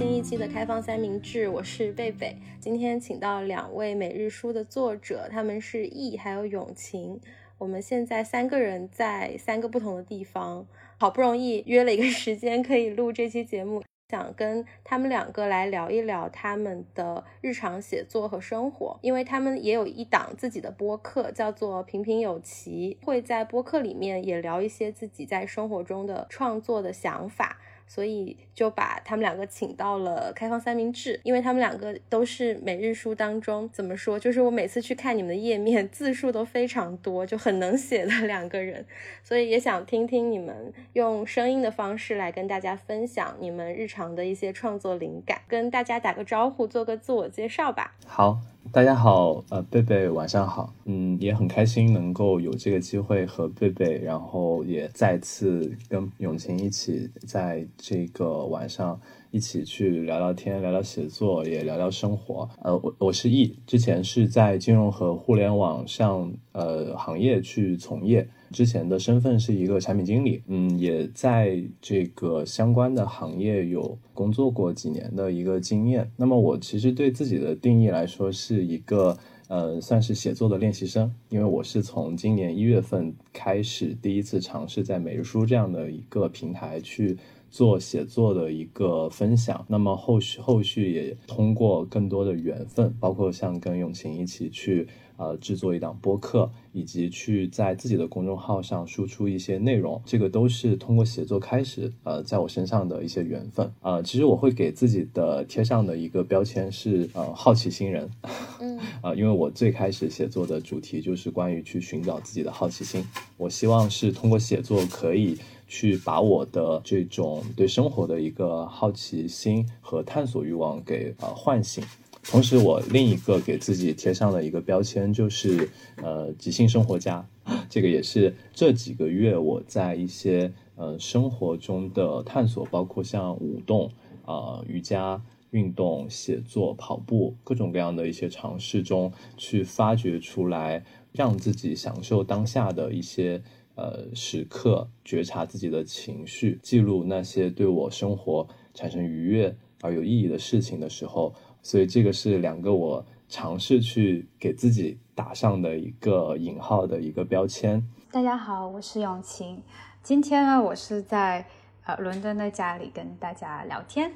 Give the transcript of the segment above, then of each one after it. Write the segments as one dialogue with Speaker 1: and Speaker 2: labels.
Speaker 1: 新一期的开放三明治，我是贝贝。今天请到两位每日书的作者，他们是易还有永晴。我们现在三个人在三个不同的地方，好不容易约了一个时间可以录这期节目，想跟他们两个来聊一聊他们的日常写作和生活，因为他们也有一档自己的播客，叫做平平有奇，会在播客里面也聊一些自己在生活中的创作的想法。所以就把他们两个请到了开放三明治，因为他们两个都是每日书当中怎么说，就是我每次去看你们的页面，字数都非常多，就很能写的两个人，所以也想听听你们用声音的方式来跟大家分享你们日常的一些创作灵感，跟大家打个招呼，做个自我介绍吧。
Speaker 2: 好。大家好，呃，贝贝晚上好，嗯，也很开心能够有这个机会和贝贝，然后也再次跟永晴一起在这个晚上一起去聊聊天，聊聊写作，也聊聊生活。呃，我我是易，之前是在金融和互联网上呃行业去从业。之前的身份是一个产品经理，嗯，也在这个相关的行业有工作过几年的一个经验。那么我其实对自己的定义来说是一个，呃，算是写作的练习生，因为我是从今年一月份开始第一次尝试在每日书这样的一个平台去做写作的一个分享。那么后续后续也通过更多的缘分，包括像跟永晴一起去。呃，制作一档播客，以及去在自己的公众号上输出一些内容，这个都是通过写作开始，呃，在我身上的一些缘分。呃，其实我会给自己的贴上的一个标签是，呃，好奇心人。
Speaker 1: 嗯，
Speaker 2: 啊，因为我最开始写作的主题就是关于去寻找自己的好奇心，我希望是通过写作可以去把我的这种对生活的一个好奇心和探索欲望给呃唤醒。同时，我另一个给自己贴上了一个标签就是，呃，即兴生活家。这个也是这几个月我在一些呃生活中的探索，包括像舞动、啊瑜伽运动、写作、跑步各种各样的一些尝试中，去发掘出来，让自己享受当下的一些呃时刻，觉察自己的情绪，记录那些对我生活产生愉悦而有意义的事情的时候。所以这个是两个我尝试去给自己打上的一个引号的一个标签。
Speaker 3: 大家好，我是永晴。今天呢，我是在呃伦敦的家里跟大家聊天。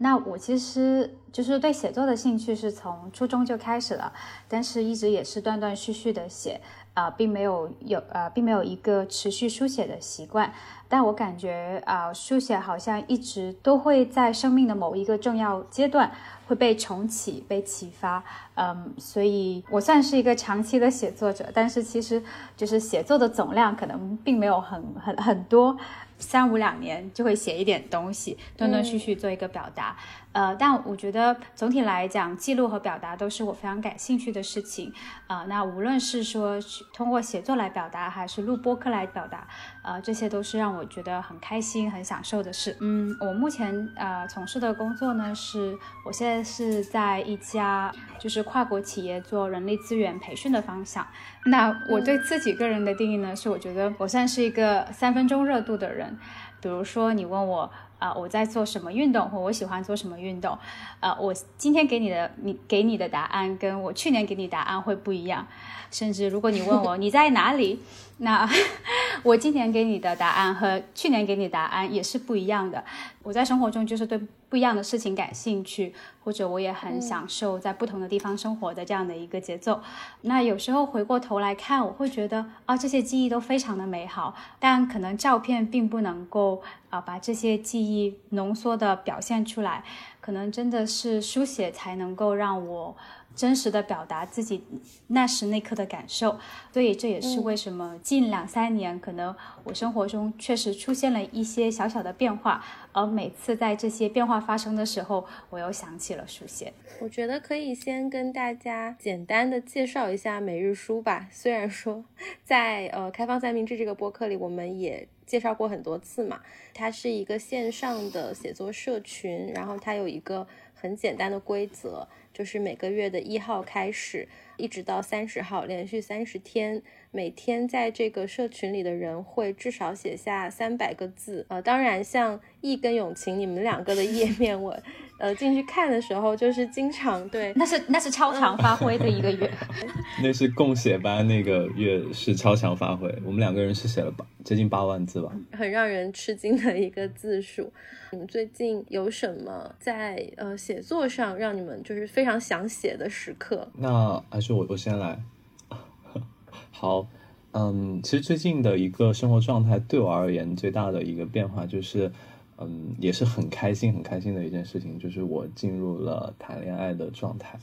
Speaker 3: 那我其实就是对写作的兴趣是从初中就开始了，但是一直也是断断续续的写，啊，并没有有呃，并没有一个持续书写的习惯。但我感觉啊，书写好像一直都会在生命的某一个重要阶段会被重启、被启发。嗯，所以我算是一个长期的写作者，但是其实就是写作的总量可能并没有很很很多。三五两年就会写一点东西，断断续续做一个表达。呃，但我觉得总体来讲，记录和表达都是我非常感兴趣的事情。啊，那无论是说通过写作来表达，还是录播课来表达，呃，这些都是让我觉得很开心、很享受的事。嗯，我目前呃从事的工作呢，是我现在是在一家就是跨国企业做人力资源培训的方向。那我对自己个人的定义呢，是我觉得我算是一个三分钟热度的人。比如说你问我。啊，我在做什么运动，或我喜欢做什么运动？啊，我今天给你的你给你的答案，跟我去年给你答案会不一样。甚至如果你问我你在哪里，那 我今年给你的答案和去年给你答案也是不一样的。我在生活中就是对不一样的事情感兴趣，或者我也很享受在不同的地方生活的这样的一个节奏。那有时候回过头来看，我会觉得啊，这些记忆都非常的美好，但可能照片并不能够啊把这些记忆浓缩的表现出来，可能真的是书写才能够让我。真实的表达自己那时那刻的感受，所以这也是为什么近两三年可能我生活中确实出现了一些小小的变化，而每次在这些变化发生的时候，我又想起了书写。
Speaker 1: 我觉得可以先跟大家简单的介绍一下每日书吧。虽然说在呃开放三明治这个播客里，我们也介绍过很多次嘛，它是一个线上的写作社群，然后它有一个很简单的规则。就是每个月的一号开始，一直到三十号，连续三十天。每天在这个社群里的人会至少写下三百个字，呃，当然像易跟永晴你们两个的页面，我 呃进去看的时候，就是经常对，
Speaker 3: 那是那是超常发挥的一个月，
Speaker 2: 那是共写班那个月是超常发挥，我们两个人是写了八接近八万字吧，
Speaker 1: 很让人吃惊的一个字数。你们最近有什么在呃写作上让你们就是非常想写的时刻？
Speaker 2: 那还是我我先来。好，嗯，其实最近的一个生活状态对我而言最大的一个变化就是，嗯，也是很开心很开心的一件事情，就是我进入了谈恋爱的状态。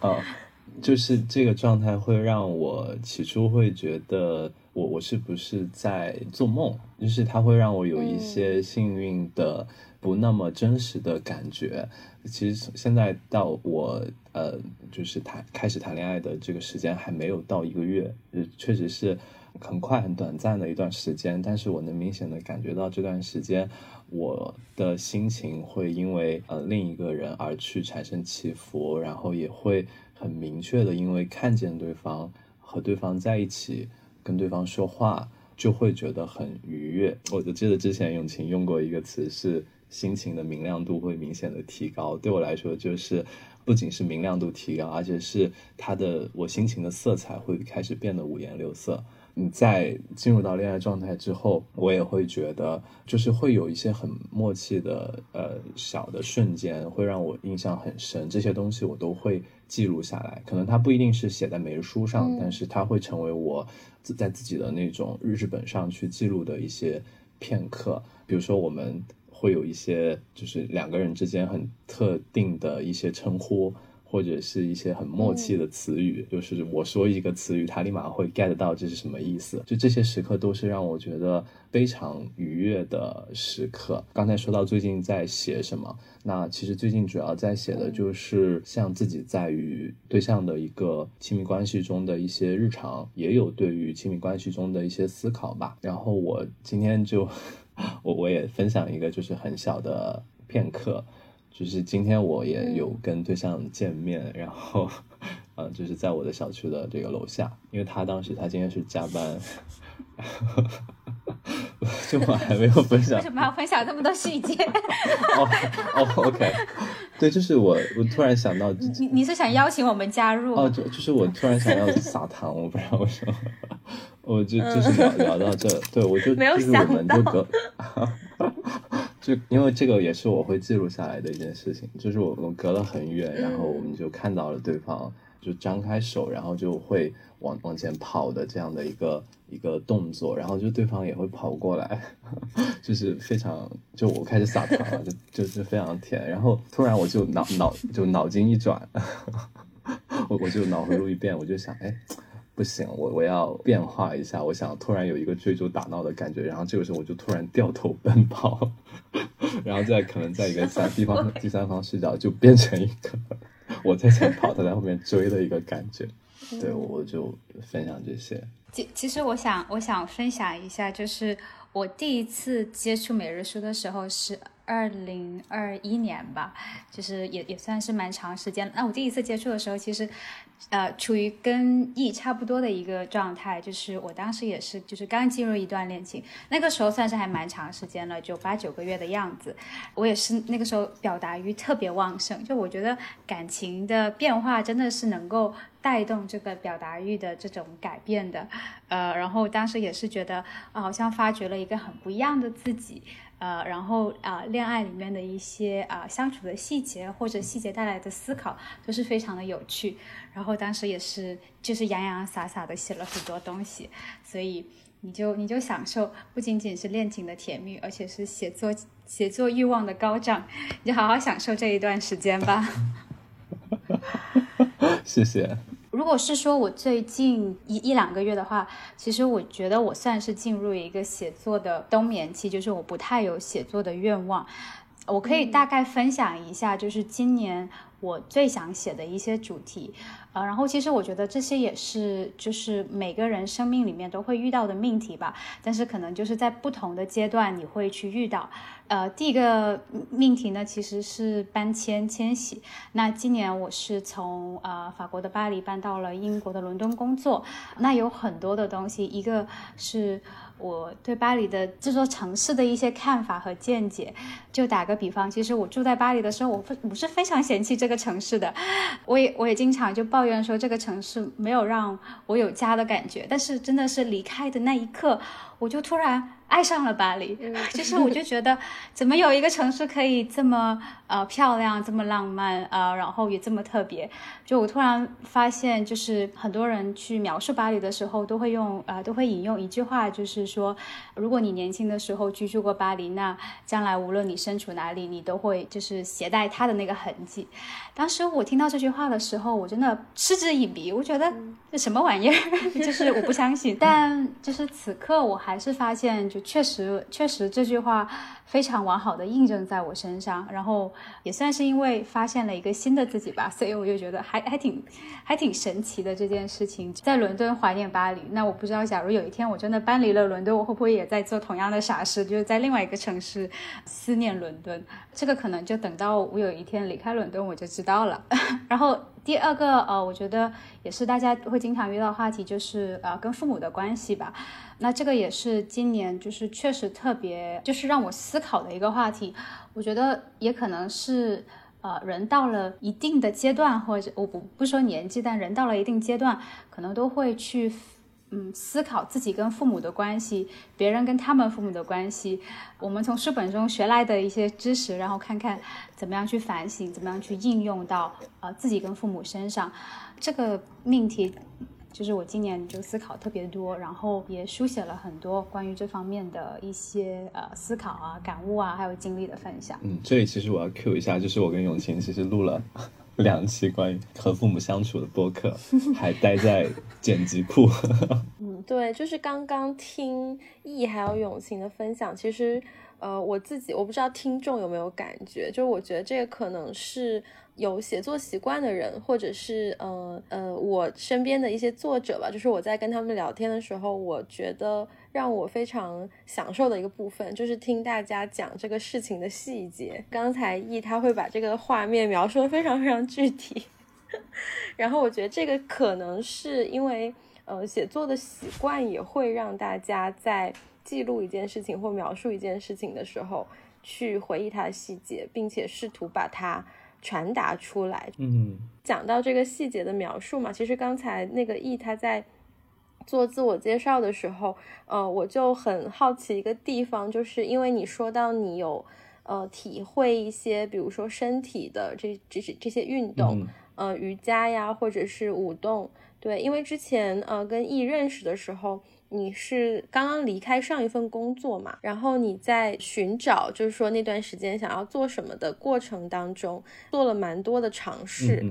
Speaker 2: 啊，就是这个状态会让我起初会觉得我我是不是在做梦，就是它会让我有一些幸运的。不那么真实的感觉，其实现在到我呃，就是谈开始谈恋爱的这个时间还没有到一个月，确实是很快很短暂的一段时间，但是我能明显的感觉到这段时间我的心情会因为呃另一个人而去产生起伏，然后也会很明确的因为看见对方和对方在一起，跟对方说话就会觉得很愉悦。我就记得之前永晴用过一个词是。心情的明亮度会明显的提高，对我来说就是不仅是明亮度提高，而且是它的我心情的色彩会开始变得五颜六色。你在进入到恋爱状态之后，我也会觉得就是会有一些很默契的呃小的瞬间，会让我印象很深。这些东西我都会记录下来，可能它不一定是写在每日书上，但是它会成为我在自己的那种日志本上去记录的一些片刻。比如说我们。会有一些就是两个人之间很特定的一些称呼，或者是一些很默契的词语，就是我说一个词语，他立马会 get 到这是什么意思。就这些时刻都是让我觉得非常愉悦的时刻。刚才说到最近在写什么，那其实最近主要在写的就是像自己在与对象的一个亲密关系中的一些日常，也有对于亲密关系中的一些思考吧。然后我今天就。我我也分享一个就是很小的片刻，就是今天我也有跟对象见面，然后，嗯，就是在我的小区的这个楼下，因为他当时他今天是加班，就我还没有分享，为
Speaker 3: 什么要分享这么多细节？
Speaker 2: 哦哦，OK，对，就是我我突然想到，
Speaker 3: 你你是想邀请我们加入？
Speaker 2: 哦，就就是我突然想要撒糖，我不知道为什么。我就就是聊聊到这，对我就就是我们就隔，就因为这个也是我会记录下来的一件事情，就是我们隔了很远，然后我们就看到了对方就张开手，然后就会往往前跑的这样的一个一个动作，然后就对方也会跑过来，就是非常就我开始撒糖了，就就是非常甜，然后突然我就脑脑就脑筋一转，我我就脑回路一变，我就想哎。不行，我我要变化一下，我想突然有一个追逐打闹的感觉，然后这个时候我就突然掉头奔跑，然后再可能在一个三地方第三方视角就变成一个我在前跑，他在后面追的一个感觉。对，我就分享这些。
Speaker 3: 其其实我想我想分享一下，就是我第一次接触每日书的时候是。二零二一年吧，就是也也算是蛮长时间。那我第一次接触的时候，其实，呃，处于跟 E 差不多的一个状态，就是我当时也是，就是刚进入一段恋情，那个时候算是还蛮长时间了，就八九个月的样子。我也是那个时候表达欲特别旺盛，就我觉得感情的变化真的是能够带动这个表达欲的这种改变的。呃，然后当时也是觉得，啊，好像发掘了一个很不一样的自己。呃，然后啊，恋爱里面的一些啊相处的细节或者细节带来的思考都是非常的有趣。然后当时也是就是洋洋洒洒的写了很多东西，所以你就你就享受不仅仅是恋情的甜蜜，而且是写作写作欲望的高涨，你就好好享受这一段时间吧。
Speaker 2: 谢谢。
Speaker 3: 如果是说我最近一一两个月的话，其实我觉得我算是进入一个写作的冬眠期，就是我不太有写作的愿望。我可以大概分享一下，就是今年我最想写的一些主题，呃，然后其实我觉得这些也是就是每个人生命里面都会遇到的命题吧，但是可能就是在不同的阶段你会去遇到。呃，第一个命题呢其实是搬迁迁徙。那今年我是从呃法国的巴黎搬到了英国的伦敦工作，那有很多的东西，一个是。我对巴黎的这座城市的一些看法和见解，就打个比方，其实我住在巴黎的时候，我我是非常嫌弃这个城市的，我也我也经常就抱怨说这个城市没有让我有家的感觉，但是真的是离开的那一刻，我就突然。爱上了巴黎，就是我就觉得，怎么有一个城市可以这么呃漂亮，这么浪漫啊，然后也这么特别。就我突然发现，就是很多人去描述巴黎的时候，都会用呃都会引用一句话，就是说，如果你年轻的时候居住过巴黎，那将来无论你身处哪里，你都会就是携带它的那个痕迹。当时我听到这句话的时候，我真的嗤之以鼻，我觉得这什么玩意儿，就是我不相信。但就是此刻，我还是发现就。确实，确实这句话非常完好的印证在我身上，然后也算是因为发现了一个新的自己吧，所以我就觉得还还挺还挺神奇的这件事情。在伦敦怀念巴黎，那我不知道，假如有一天我真的搬离了伦敦，我会不会也在做同样的傻事，就是在另外一个城市思念伦敦？这个可能就等到我有一天离开伦敦，我就知道了。然后第二个，呃，我觉得也是大家会经常遇到话题，就是呃跟父母的关系吧。那这个也是今年就是确实特别，就是让我思考的一个话题。我觉得也可能是，呃，人到了一定的阶段，或者我不不说年纪，但人到了一定阶段，可能都会去，嗯，思考自己跟父母的关系，别人跟他们父母的关系。我们从书本中学来的一些知识，然后看看怎么样去反省，怎么样去应用到呃自己跟父母身上，这个命题。就是我今年就思考特别多，然后也书写了很多关于这方面的一些呃思考啊、感悟啊，还有经历的分享。
Speaker 2: 嗯，这里其实我要 Q 一下，就是我跟永晴其实录了 两期关于和父母相处的播客，还待在剪辑库。
Speaker 1: 嗯，对，就是刚刚听易还有永晴的分享，其实呃我自己我不知道听众有没有感觉，就是我觉得这个可能是。有写作习惯的人，或者是呃呃，我身边的一些作者吧，就是我在跟他们聊天的时候，我觉得让我非常享受的一个部分，就是听大家讲这个事情的细节。刚才易他会把这个画面描述的非常非常具体，然后我觉得这个可能是因为呃写作的习惯也会让大家在记录一件事情或描述一件事情的时候，去回忆它的细节，并且试图把它。传达出来。
Speaker 2: 嗯，
Speaker 1: 讲到这个细节的描述嘛，其实刚才那个 E 他在做自我介绍的时候，呃，我就很好奇一个地方，就是因为你说到你有呃体会一些，比如说身体的这这些这些运动，呃，瑜伽呀，或者是舞动，对，因为之前呃跟 E 认识的时候。你是刚刚离开上一份工作嘛？然后你在寻找，就是说那段时间想要做什么的过程当中，做了蛮多的尝试。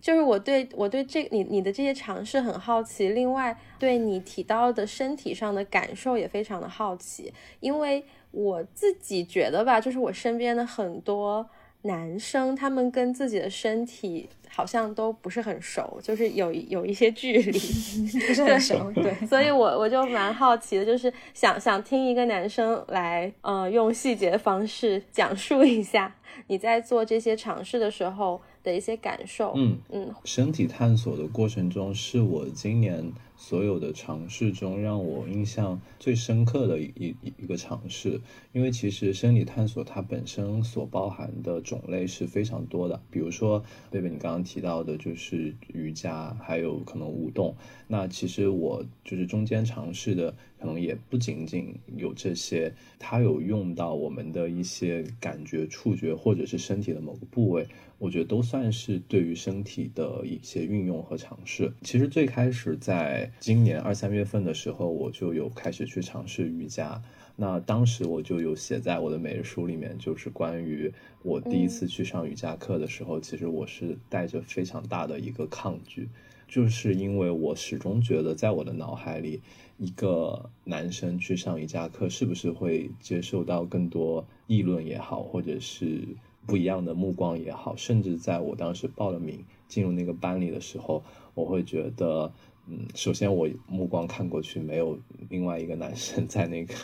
Speaker 1: 就是我对我对这你你的这些尝试很好奇，另外对你提到的身体上的感受也非常的好奇，因为我自己觉得吧，就是我身边的很多男生，他们跟自己的身体。好像都不是很熟，就是有有一些距离，
Speaker 3: 不是很熟。对，
Speaker 1: 所以我我就蛮好奇的，就是想想听一个男生来，呃，用细节的方式讲述一下你在做这些尝试的时候的一些感受。
Speaker 2: 嗯嗯，身体探索的过程中是我今年。所有的尝试中，让我印象最深刻的一一一个尝试，因为其实生理探索它本身所包含的种类是非常多的，比如说贝贝你刚刚提到的，就是瑜伽，还有可能舞动。那其实我就是中间尝试的，可能也不仅仅有这些，它有用到我们的一些感觉、触觉，或者是身体的某个部位。我觉得都算是对于身体的一些运用和尝试。其实最开始在今年二三月份的时候，我就有开始去尝试瑜伽。那当时我就有写在我的每日书里面，就是关于我第一次去上瑜伽课的时候，其实我是带着非常大的一个抗拒，就是因为我始终觉得，在我的脑海里，一个男生去上瑜伽课，是不是会接受到更多议论也好，或者是。不一样的目光也好，甚至在我当时报了名进入那个班里的时候，我会觉得，嗯，首先我目光看过去没有另外一个男生在那个。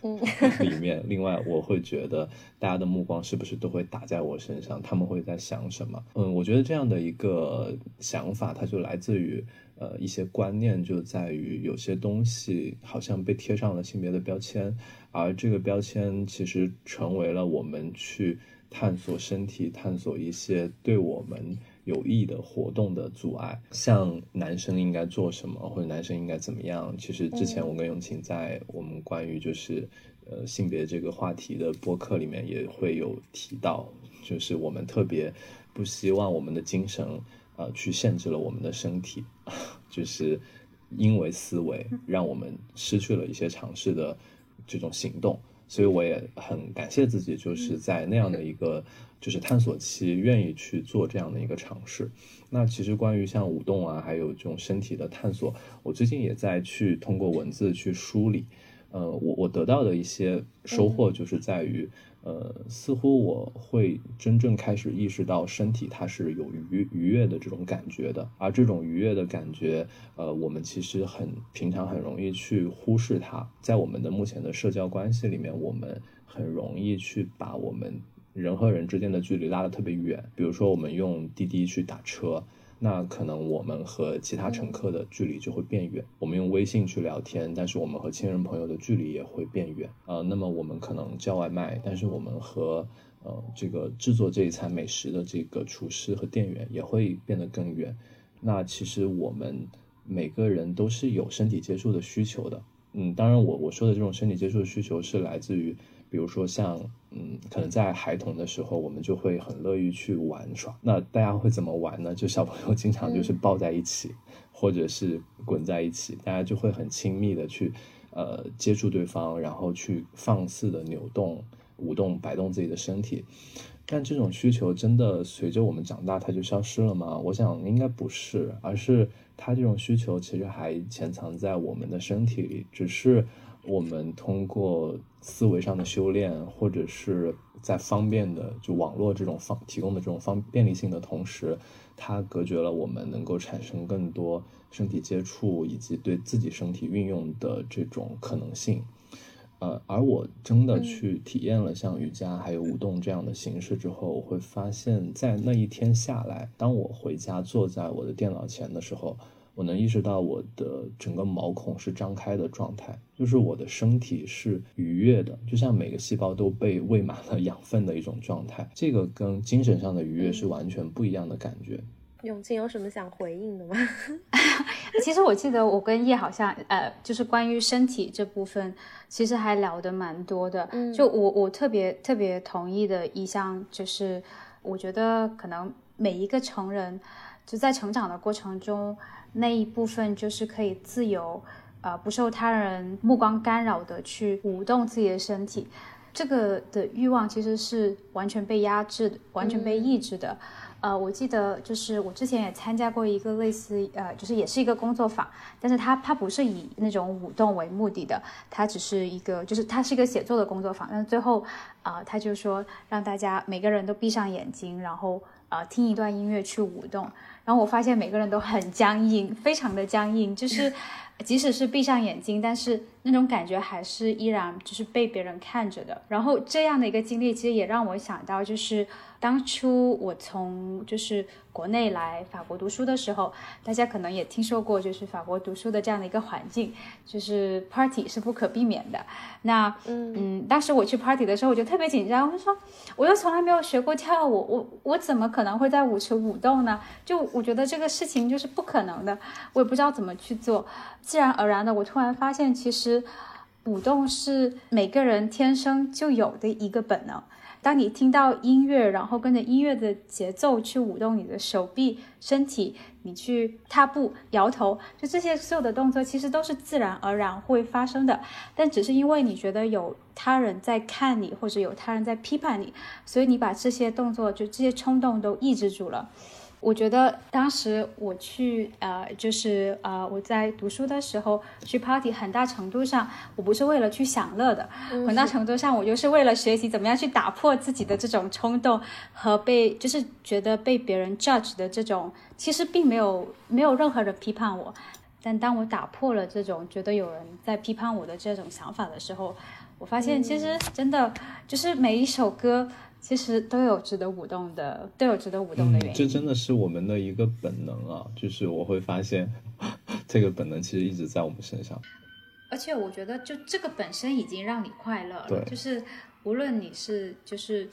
Speaker 1: 嗯，
Speaker 2: 里面，另外我会觉得大家的目光是不是都会打在我身上？他们会在想什么？嗯，我觉得这样的一个想法，它就来自于呃一些观念，就在于有些东西好像被贴上了性别的标签，而这个标签其实成为了我们去探索身体、探索一些对我们。有益的活动的阻碍，像男生应该做什么，或者男生应该怎么样？其实之前我跟永晴在我们关于就是呃性别这个话题的播客里面也会有提到，就是我们特别不希望我们的精神呃去限制了我们的身体，就是因为思维让我们失去了一些尝试的这种行动，所以我也很感谢自己，就是在那样的一个。就是探索期，愿意去做这样的一个尝试。那其实关于像舞动啊，还有这种身体的探索，我最近也在去通过文字去梳理。呃，我我得到的一些收获就是在于，呃，似乎我会真正开始意识到身体它是有愉愉悦的这种感觉的，而这种愉悦的感觉，呃，我们其实很平常很容易去忽视它。在我们的目前的社交关系里面，我们很容易去把我们。人和人之间的距离拉得特别远，比如说我们用滴滴去打车，那可能我们和其他乘客的距离就会变远。我们用微信去聊天，但是我们和亲人朋友的距离也会变远。呃，那么我们可能叫外卖，但是我们和呃这个制作这一餐美食的这个厨师和店员也会变得更远。那其实我们每个人都是有身体接触的需求的。嗯，当然我我说的这种身体接触的需求是来自于。比如说像，嗯，可能在孩童的时候，我们就会很乐于去玩耍。那大家会怎么玩呢？就小朋友经常就是抱在一起，或者是滚在一起，大家就会很亲密的去，呃，接触对方，然后去放肆的扭动、舞动、摆动自己的身体。但这种需求真的随着我们长大，它就消失了吗？我想应该不是，而是它这种需求其实还潜藏在我们的身体里，只是。我们通过思维上的修炼，或者是在方便的就网络这种方提供的这种方便利性的同时，它隔绝了我们能够产生更多身体接触以及对自己身体运用的这种可能性。呃，而我真的去体验了像瑜伽还有舞动这样的形式之后，我会发现，在那一天下来，当我回家坐在我的电脑前的时候。我能意识到我的整个毛孔是张开的状态，就是我的身体是愉悦的，就像每个细胞都被喂满了养分的一种状态。这个跟精神上的愉悦是完全不一样的感觉。
Speaker 1: 永清有什么想回应的吗？
Speaker 3: 其实我记得我跟叶好像，呃，就是关于身体这部分，其实还聊得蛮多的。就我我特别特别同意的一项，就是我觉得可能每一个成人就在成长的过程中。那一部分就是可以自由，呃，不受他人目光干扰的去舞动自己的身体，这个的欲望其实是完全被压制的，完全被抑制的。呃，我记得就是我之前也参加过一个类似，呃，就是也是一个工作坊，但是它它不是以那种舞动为目的的，它只是一个，就是它是一个写作的工作坊。但是最后，啊，他就说让大家每个人都闭上眼睛，然后呃听一段音乐去舞动。然后我发现每个人都很僵硬，非常的僵硬，就 是即使是闭上眼睛，但是那种感觉还是依然就是被别人看着的。然后这样的一个经历，其实也让我想到，就是当初我从就是。国内来法国读书的时候，大家可能也听说过，就是法国读书的这样的一个环境，就是 party 是不可避免的。那嗯嗯，当时我去 party 的时候，我就特别紧张，我就说我又从来没有学过跳舞，我我怎么可能会在舞池舞动呢？就我觉得这个事情就是不可能的，我也不知道怎么去做。自然而然的，我突然发现，其实舞动是每个人天生就有的一个本能。当你听到音乐，然后跟着音乐的节奏去舞动你的手臂、身体，你去踏步、摇头，就这些所有的动作，其实都是自然而然会发生的。但只是因为你觉得有他人在看你，或者有他人在批判你，所以你把这些动作，就这些冲动都抑制住了。我觉得当时我去呃，就是呃，我在读书的时候去 party，很大程度上我不是为了去享乐的，很大程度上我就是为了学习怎么样去打破自己的这种冲动和被就是觉得被别人 judge 的这种，其实并没有没有任何人批判我，但当我打破了这种觉得有人在批判我的这种想法的时候，我发现其实真的就是每一首歌。其实都有值得舞动的，都有值得舞动的原因。
Speaker 2: 这真的是我们的一个本能啊！就是我会发现，这个本能其实一直在我们身上。
Speaker 3: 而且我觉得，就这个本身已经让你快乐了。
Speaker 2: 对，
Speaker 3: 就是无论你是就是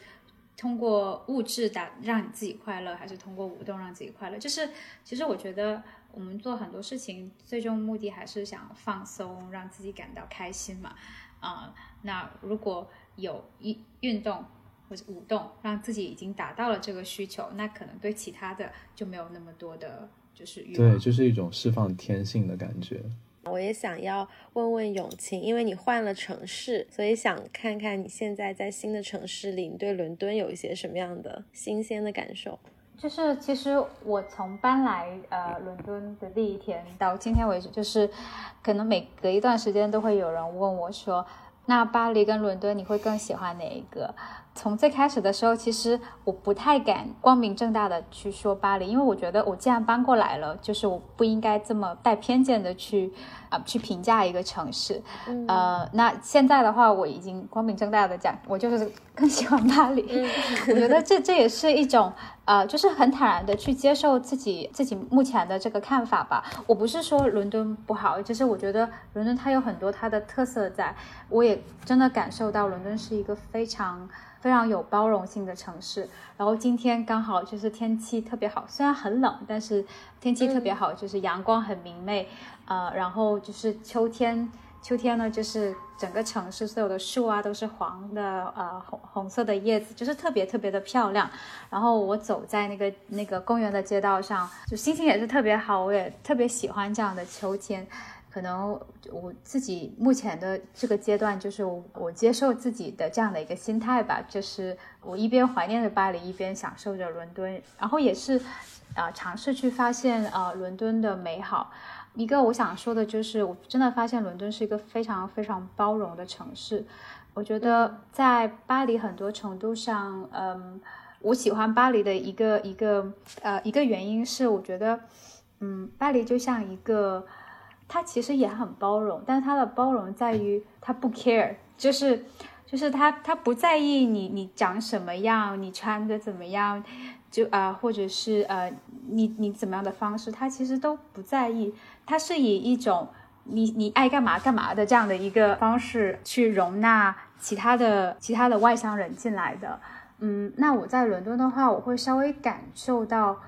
Speaker 3: 通过物质打让你自己快乐，还是通过舞动让自己快乐，就是其实我觉得我们做很多事情，最终目的还是想放松，让自己感到开心嘛。啊，那如果有一运动。或者舞动，让自己已经达到了这个需求，那可能对其他的就没有那么多的，就是欲
Speaker 2: 望。对，就是一种释放天性的感觉。
Speaker 1: 我也想要问问永晴，因为你换了城市，所以想看看你现在在新的城市里，你对伦敦有一些什么样的新鲜的感受？
Speaker 3: 就是其实我从搬来呃伦敦的第一天到今天为止，就是可能每隔一段时间都会有人问我说，那巴黎跟伦敦你会更喜欢哪一个？从最开始的时候，其实我不太敢光明正大的去说巴黎，因为我觉得我既然搬过来了，就是我不应该这么带偏见的去啊去评价一个城市。呃，那现在的话，我已经光明正大的讲，我就是更喜欢巴黎。我觉得这这也是一种呃，就是很坦然的去接受自己自己目前的这个看法吧。我不是说伦敦不好，就是我觉得伦敦它有很多它的特色，在我也真的感受到伦敦是一个非常。非常有包容性的城市，然后今天刚好就是天气特别好，虽然很冷，但是天气特别好，就是阳光很明媚，呃，然后就是秋天，秋天呢就是整个城市所有的树啊都是黄的，呃，红红色的叶子，就是特别特别的漂亮。然后我走在那个那个公园的街道上，就心情也是特别好，我也特别喜欢这样的秋天。可能我自己目前的这个阶段，就是我接受自己的这样的一个心态吧，就是我一边怀念着巴黎，一边享受着伦敦，然后也是，啊，尝试去发现啊伦敦的美好。一个我想说的就是，我真的发现伦敦是一个非常非常包容的城市。我觉得在巴黎很多程度上，嗯，我喜欢巴黎的一个一个呃一个原因是，我觉得，嗯，巴黎就像一个。他其实也很包容，但是他的包容在于他不 care，就是，就是他他不在意你你长什么样，你穿的怎么样，就啊，或者是呃，你你怎么样的方式，他其实都不在意。他是以一种你你爱干嘛干嘛的这样的一个方式去容纳其他的其他的外乡人进来的。嗯，那我在伦敦的话，我会稍微感受到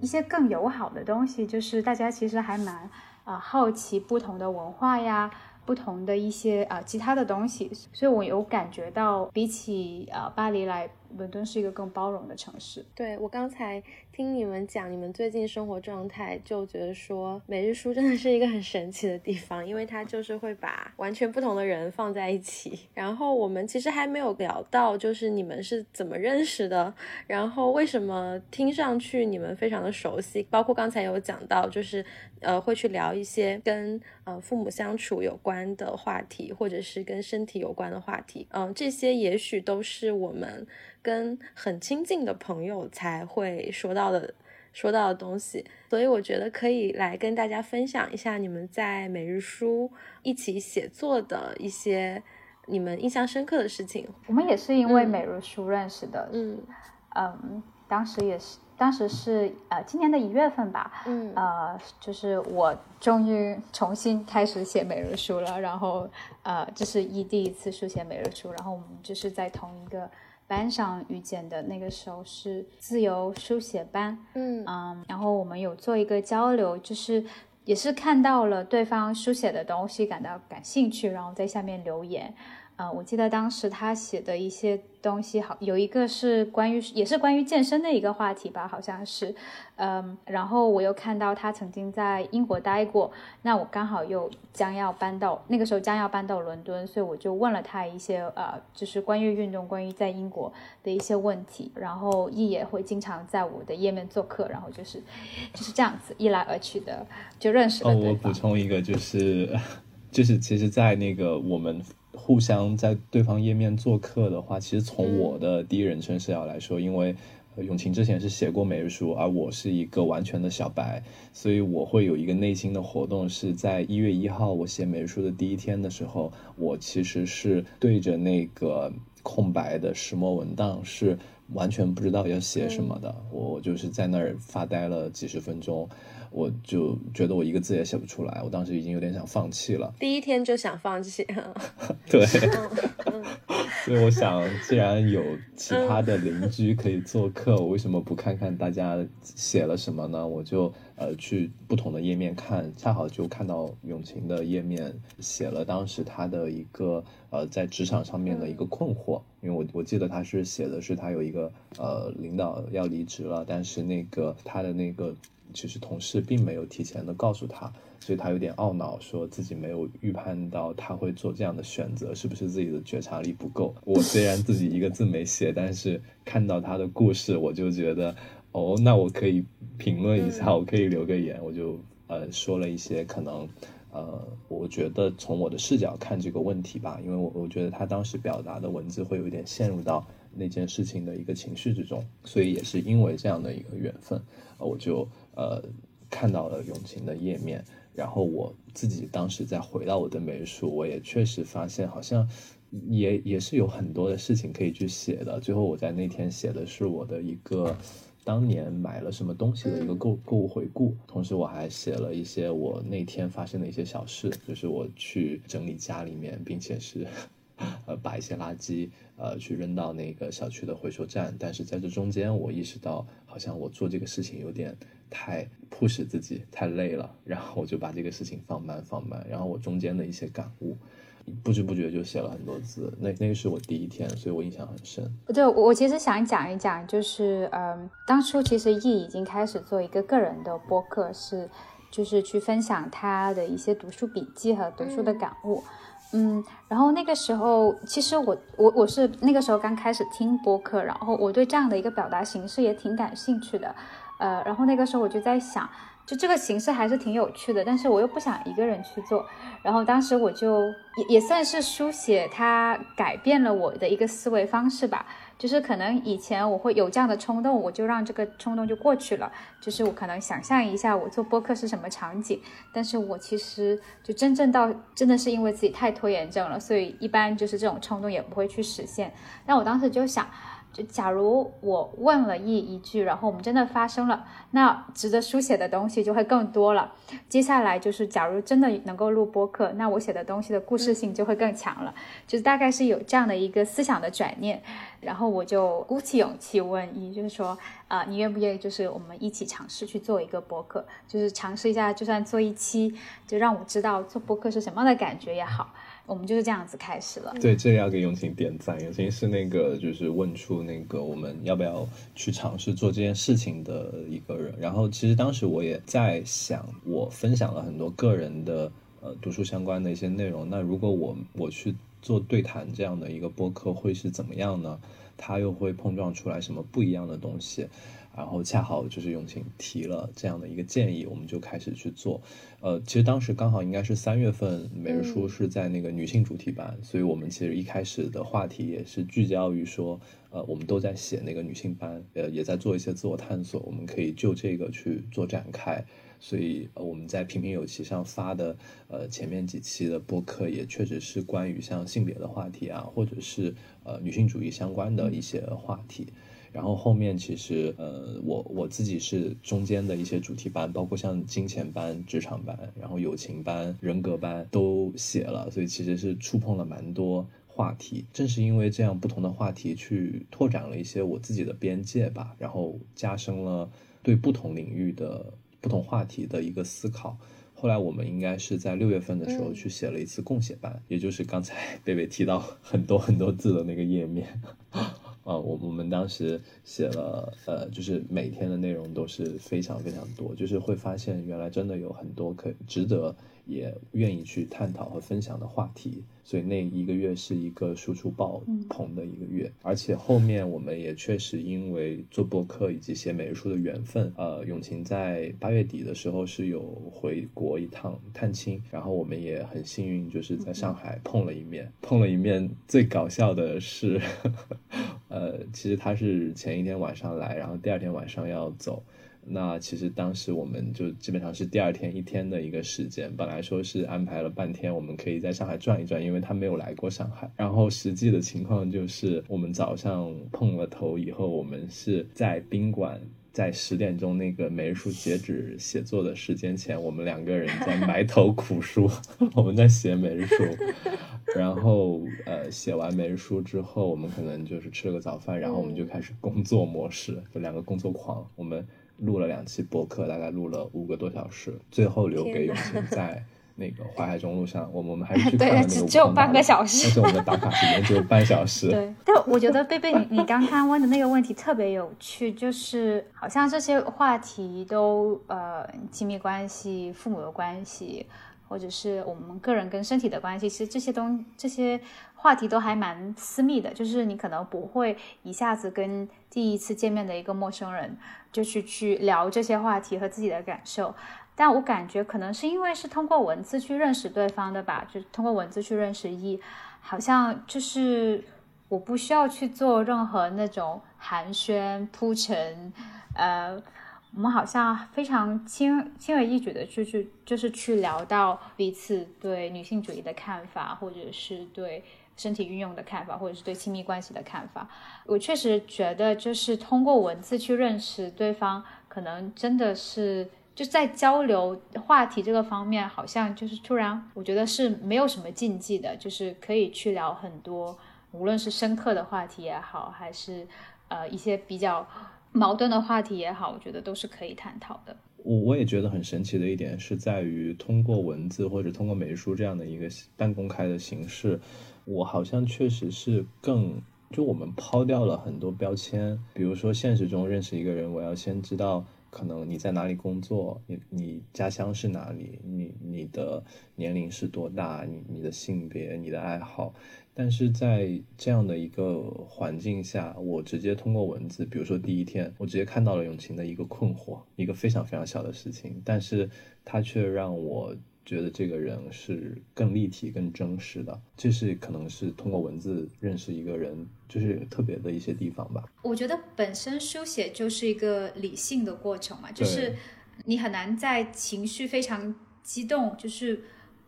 Speaker 3: 一些更友好的东西，就是大家其实还蛮。啊，好奇不同的文化呀，不同的一些啊其他的东西，所以我有感觉到，比起啊巴黎来，伦敦是一个更包容的城市。
Speaker 1: 对我刚才。听你们讲你们最近生活状态，就觉得说每日书真的是一个很神奇的地方，因为它就是会把完全不同的人放在一起。然后我们其实还没有聊到，就是你们是怎么认识的，然后为什么听上去你们非常的熟悉，包括刚才有讲到，就是呃会去聊一些跟呃父母相处有关的话题，或者是跟身体有关的话题，嗯，这些也许都是我们。跟很亲近的朋友才会说到的说到的东西，所以我觉得可以来跟大家分享一下你们在每日书一起写作的一些你们印象深刻的事情。
Speaker 3: 我们也是因为每日书认识的，
Speaker 1: 嗯
Speaker 3: 嗯，当时也是，当时是呃今年的一月份吧，
Speaker 1: 嗯
Speaker 3: 呃就是我终于重新开始写每日书了，然后呃这是一第一次书写每日书，然后我们就是在同一个。班上遇见的那个时候是自由书写班，
Speaker 1: 嗯。
Speaker 3: 嗯，然后我们有做一个交流，就是也是看到了对方书写的东西感到感兴趣，然后在下面留言，啊，我记得当时他写的一些东西，好有一个是关于，也是关于健身的一个话题吧，好像是，嗯，然后我又看到他曾经在英国待过，那我刚好又将要搬到那个时候将要搬到伦敦，所以我就问了他一些呃，就是关于运动，关于在英国的一些问题，然后一也会经常在我的页面做客，然后就是就是这样子一来而去的就认识了。
Speaker 2: 哦，我补充一个，就是 就是其实，在那个我们。互相在对方页面做客的话，其实从我的第一人称视角来说，因为永晴之前是写过每日书，而我是一个完全的小白，所以我会有一个内心的活动，是在一月一号我写每日书的第一天的时候，我其实是对着那个空白的石墨文档，是完全不知道要写什么的，我就是在那儿发呆了几十分钟。我就觉得我一个字也写不出来，我当时已经有点想放弃了。
Speaker 1: 第一天就想放弃，
Speaker 2: 对。所以我想，既然有其他的邻居可以做客，我为什么不看看大家写了什么呢？我就呃去不同的页面看，恰好就看到永晴的页面写了当时他的一个呃在职场上面的一个困惑，因为我我记得他是写的是他有一个呃领导要离职了，但是那个他的那个。其实同事并没有提前的告诉他，所以他有点懊恼，说自己没有预判到他会做这样的选择，是不是自己的觉察力不够？我虽然自己一个字没写，但是看到他的故事，我就觉得，哦，那我可以评论一下，我可以留个言，我就呃说了一些可能，呃，我觉得从我的视角看这个问题吧，因为我我觉得他当时表达的文字会有一点陷入到那件事情的一个情绪之中，所以也是因为这样的一个缘分，我就。呃，看到了永晴的页面，然后我自己当时再回到我的美术，我也确实发现好像也也是有很多的事情可以去写的。最后我在那天写的是我的一个当年买了什么东西的一个购购物回顾，同时我还写了一些我那天发生的一些小事，就是我去整理家里面，并且是。呃，把一些垃圾呃去扔到那个小区的回收站，但是在这中间，我意识到好像我做这个事情有点太迫使自己太累了，然后我就把这个事情放慢放慢，然后我中间的一些感悟，不知不觉就写了很多字。那那个是我第一天，所以我印象很深。
Speaker 3: 对，我其实想讲一讲，就是嗯，当初其实易已经开始做一个个人的播客，是就是去分享他的一些读书笔记和读书的感悟。嗯，然后那个时候，其实我我我是那个时候刚开始听播客，然后我对这样的一个表达形式也挺感兴趣的，呃，然后那个时候我就在想，就这个形式还是挺有趣的，但是我又不想一个人去做，然后当时我就也也算是书写它改变了我的一个思维方式吧。就是可能以前我会有这样的冲动，我就让这个冲动就过去了。就是我可能想象一下我做播客是什么场景，但是我其实就真正到真的是因为自己太拖延症了，所以一般就是这种冲动也不会去实现。但我当时就想。就假如我问了一一句，然后我们真的发生了，那值得书写的东西就会更多了。接下来就是，假如真的能够录播客，那我写的东西的故事性就会更强了。就是大概是有这样的一个思想的转念，然后我就鼓起勇气问一，就是说，啊，你愿不愿意，就是我们一起尝试去做一个播客，就是尝试一下，就算做一期，就让我知道做播客是什么样的感觉也好。我们就是这样子开始了。
Speaker 2: 对，这里要给永晴点赞。永晴是那个就是问出那个我们要不要去尝试做这件事情的一个人。然后其实当时我也在想，我分享了很多个人的呃读书相关的一些内容。那如果我我去做对谈这样的一个播客，会是怎么样呢？它又会碰撞出来什么不一样的东西？然后恰好就是永晴提了这样的一个建议，我们就开始去做。呃，其实当时刚好应该是三月份，每日书是在那个女性主题班，所以我们其实一开始的话题也是聚焦于说，呃，我们都在写那个女性班，呃，也在做一些自我探索，我们可以就这个去做展开。所以我们在平平有奇上发的，呃，前面几期的播客也确实是关于像性别的话题啊，或者是呃女性主义相关的一些话题。然后后面其实，呃，我我自己是中间的一些主题班，包括像金钱班、职场班，然后友情班、人格班都写了，所以其实是触碰了蛮多话题。正是因为这样不同的话题，去拓展了一些我自己的边界吧，然后加深了对不同领域的不同话题的一个思考。后来我们应该是在六月份的时候去写了一次共写班，也就是刚才 贝贝提到很多很多字的那个页面。啊，我我们当时写了，呃，就是每天的内容都是非常非常多，就是会发现原来真的有很多可值得。也愿意去探讨和分享的话题，所以那一个月是一个输出爆棚的一个月，而且后面我们也确实因为做播客以及写每日书的缘分，呃，永晴在八月底的时候是有回国一趟探亲，然后我们也很幸运，就是在上海碰了一面，碰了一面。最搞笑的是，呃，其实他是前一天晚上来，然后第二天晚上要走。那其实当时我们就基本上是第二天一天的一个时间，本来说是安排了半天，我们可以在上海转一转，因为他没有来过上海。然后实际的情况就是，我们早上碰了头以后，我们是在宾馆，在十点钟那个每日书截止写作的时间前，我们两个人在埋头苦书，我们在写每日书。然后呃，写完每日书之后，我们可能就是吃了个早饭，然后我们就开始工作模式，就两个工作狂，我们。录了两期博客，大概录了五个多小时，最后留给永清在那个淮海中路上。我们我们还是 去看了那个
Speaker 3: 只只有半个小时，
Speaker 2: 但是我们的打卡时间只有半小时。
Speaker 3: 对，但我觉得贝贝，你你刚刚问的那个问题特别有趣，就是好像这些话题都呃亲密关系、父母的关系。或者是我们个人跟身体的关系，其实这些东这些话题都还蛮私密的，就是你可能不会一下子跟第一次见面的一个陌生人就去去聊这些话题和自己的感受。但我感觉可能是因为是通过文字去认识对方的吧，就通过文字去认识一，好像就是我不需要去做任何那种寒暄铺陈，呃。我们好像非常轻轻而易举的去去，就是去聊到彼此对女性主义的看法，或者是对身体运用的看法，或者是对亲密关系的看法。我确实觉得，就是通过文字去认识对方，可能真的是就在交流话题这个方面，好像就是突然，我觉得是没有什么禁忌的，就是可以去聊很多，无论是深刻的话题也好，还是呃一些比较。矛盾的话题也好，我觉得都是可以探讨的。
Speaker 2: 我我也觉得很神奇的一点是在于，通过文字或者通过美术这样的一个半公开的形式，我好像确实是更就我们抛掉了很多标签，比如说现实中认识一个人，我要先知道可能你在哪里工作，你你家乡是哪里，你你的年龄是多大，你你的性别，你的爱好。但是在这样的一个环境下，我直接通过文字，比如说第一天，我直接看到了永晴的一个困惑，一个非常非常小的事情，但是他却让我觉得这个人是更立体、更真实的。这是可能是通过文字认识一个人，就是特别的一些地方吧。
Speaker 3: 我觉得本身书写就是一个理性的过程嘛，就是你很难在情绪非常激动，就是。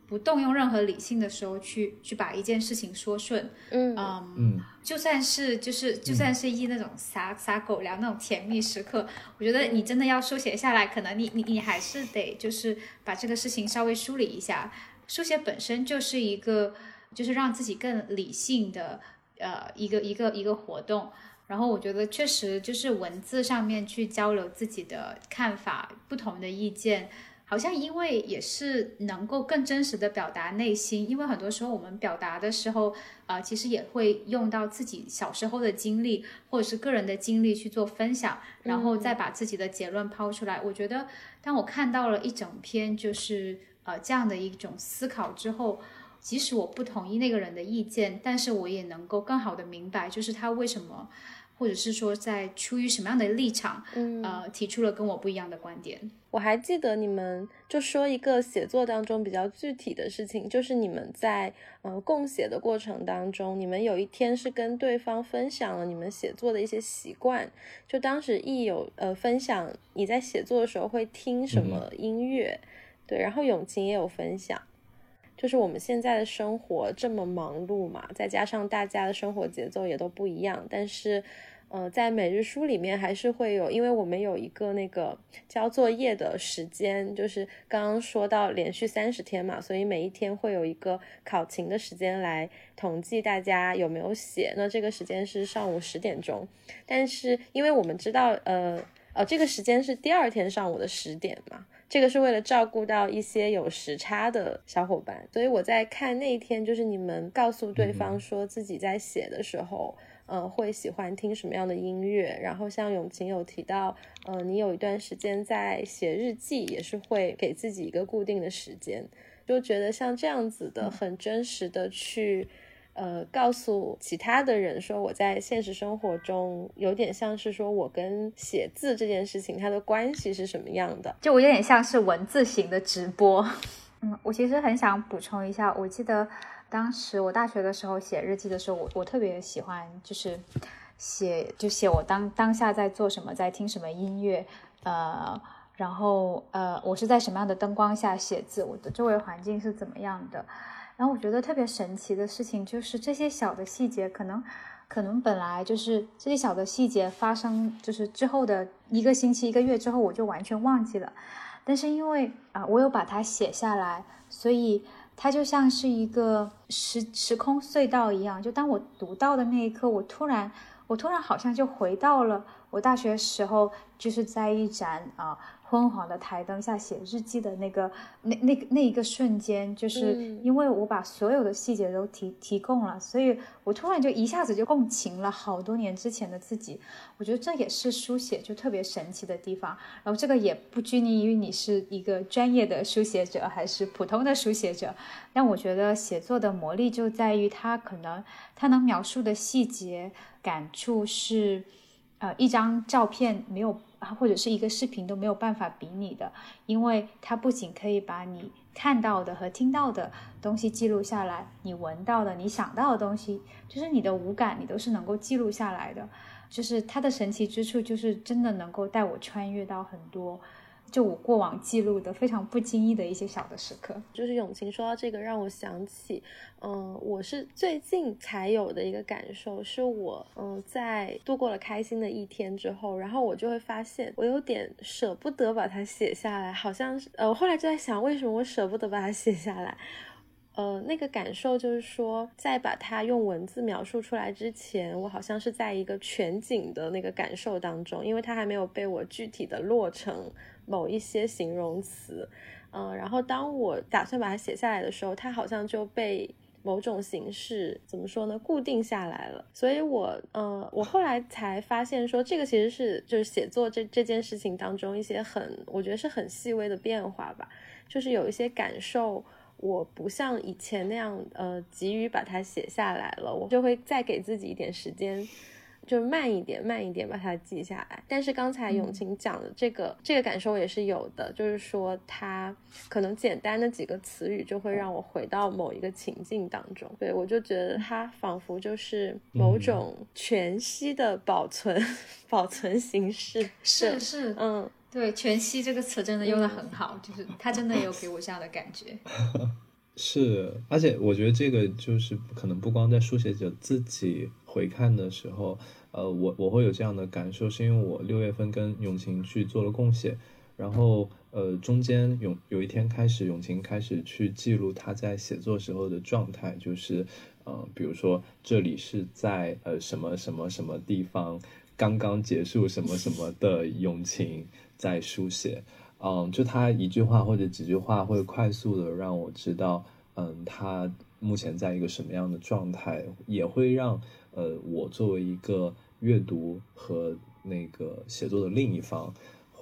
Speaker 3: 不动用任何理性的时候去去把一件事情说顺，
Speaker 1: 嗯
Speaker 3: 嗯，就算是就是就算是一那种撒撒狗粮那种甜蜜时刻，我觉得你真的要书写下来，可能你你你还是得就是把这个事情稍微梳理一下。书写本身就是一个就是让自己更理性的呃一个一个一个活动，然后我觉得确实就是文字上面去交流自己的看法、不同的意见。好像因为也是能够更真实的表达内心，因为很多时候我们表达的时候，呃，其实也会用到自己小时候的经历或者是个人的经历去做分享，然后再把自己的结论抛出来。我觉得，当我看到了一整篇就是呃这样的一种思考之后，即使我不同意那个人的意见，但是我也能够更好的明白，就是他为什么。或者是说，在出于什么样的立场，
Speaker 1: 嗯，
Speaker 3: 呃，提出了跟我不一样的观点。
Speaker 1: 我还记得你们就说一个写作当中比较具体的事情，就是你们在呃共写的过程当中，你们有一天是跟对方分享了你们写作的一些习惯。就当时亦有呃分享你在写作的时候会听什么音乐，对，然后永晴也有分享，就是我们现在的生活这么忙碌嘛，再加上大家的生活节奏也都不一样，但是。呃，在每日书里面还是会有，因为我们有一个那个交作业的时间，就是刚刚说到连续三十天嘛，所以每一天会有一个考勤的时间来统计大家有没有写。那这个时间是上午十点钟，但是因为我们知道，呃呃，这个时间是第二天上午的十点嘛。这个是为了照顾到一些有时差的小伙伴，所以我在看那一天，就是你们告诉对方说自己在写的时候，嗯，会喜欢听什么样的音乐。然后像永晴有提到，嗯，你有一段时间在写日记，也是会给自己一个固定的时间，就觉得像这样子的很真实的去。呃，告诉其他的人说，我在现实生活中有点像是说我跟写字这件事情它的关系是什么样的，
Speaker 3: 就我有点像是文字型的直播。嗯，我其实很想补充一下，我记得当时我大学的时候写日记的时候，我我特别喜欢就是写就写我当当下在做什么，在听什么音乐，呃，然后呃，我是在什么样的灯光下写字，我的周围环境是怎么样的。然后我觉得特别神奇的事情就是这些小的细节，可能，可能本来就是这些小的细节发生，就是之后的一个星期、一个月之后，我就完全忘记了。但是因为啊，我有把它写下来，所以它就像是一个时时空隧道一样。就当我读到的那一刻，我突然，我突然好像就回到了我大学时候，就是在一盏啊。昏黄的台灯下写日记的那个那那个那一个瞬间，就是因为我把所有的细节都提提供了，所以我突然就一下子就共情了好多年之前的自己。我觉得这也是书写就特别神奇的地方。然后这个也不拘泥于你是一个专业的书写者还是普通的书写者，但我觉得写作的魔力就在于它可能它能描述的细节感触是，呃，一张照片没有。或者是一个视频都没有办法比拟的，因为它不仅可以把你看到的和听到的东西记录下来，你闻到的、你想到的东西，就是你的五感，你都是能够记录下来的。就是它的神奇之处，就是真的能够带我穿越到很多。就我过往记录的非常不经意的一些小的时刻，
Speaker 1: 就是永晴说到这个，让我想起，嗯，我是最近才有的一个感受，是我嗯在度过了开心的一天之后，然后我就会发现我有点舍不得把它写下来，好像是呃，我后来就在想，为什么我舍不得把它写下来？呃，那个感受就是说，在把它用文字描述出来之前，我好像是在一个全景的那个感受当中，因为它还没有被我具体的落成。某一些形容词，嗯，然后当我打算把它写下来的时候，它好像就被某种形式怎么说呢，固定下来了。所以，我，嗯，我后来才发现说，这个其实是就是写作这这件事情当中一些很，我觉得是很细微的变化吧。就是有一些感受，我不像以前那样，呃，急于把它写下来了，我就会再给自己一点时间。就慢一点，慢一点把它记下来。但是刚才永晴讲的这个这个感受也是有的，就是说它可能简单的几个词语就会让我回到某一个情境当中。对我就觉得它仿佛就是某种全息的保存保存形式。
Speaker 3: 是是，嗯，对，全息这个词真的用的很好，就是它真的有给我这样的感觉。
Speaker 2: 是，而且我觉得这个就是可能不光在书写者自己。回看的时候，呃，我我会有这样的感受，是因为我六月份跟永晴去做了共写，然后呃，中间永有一天开始，永晴开始去记录他在写作时候的状态，就是呃，比如说这里是在呃什么什么什么地方刚刚结束什么什么的永晴在书写，嗯，就他一句话或者几句话会快速的让我知道，嗯，他目前在一个什么样的状态，也会让。呃，我作为一个阅读和那个写作的另一方，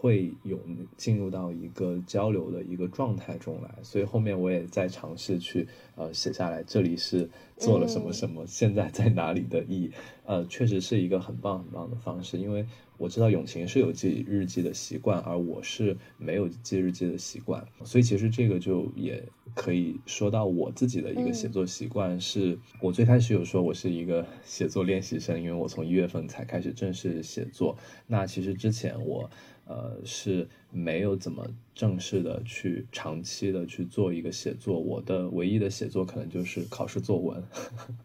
Speaker 2: 会有进入到一个交流的一个状态中来，所以后面我也在尝试去呃写下来，这里是做了什么什么，现在在哪里的意义，呃，确实是一个很棒很棒的方式，因为。我知道永晴是有记日记的习惯，而我是没有记日记的习惯，所以其实这个就也可以说到我自己的一个写作习惯。是我最开始有说我是一个写作练习生，因为我从一月份才开始正式写作。那其实之前我呃是没有怎么正式的去长期的去做一个写作，我的唯一的写作可能就是考试作文，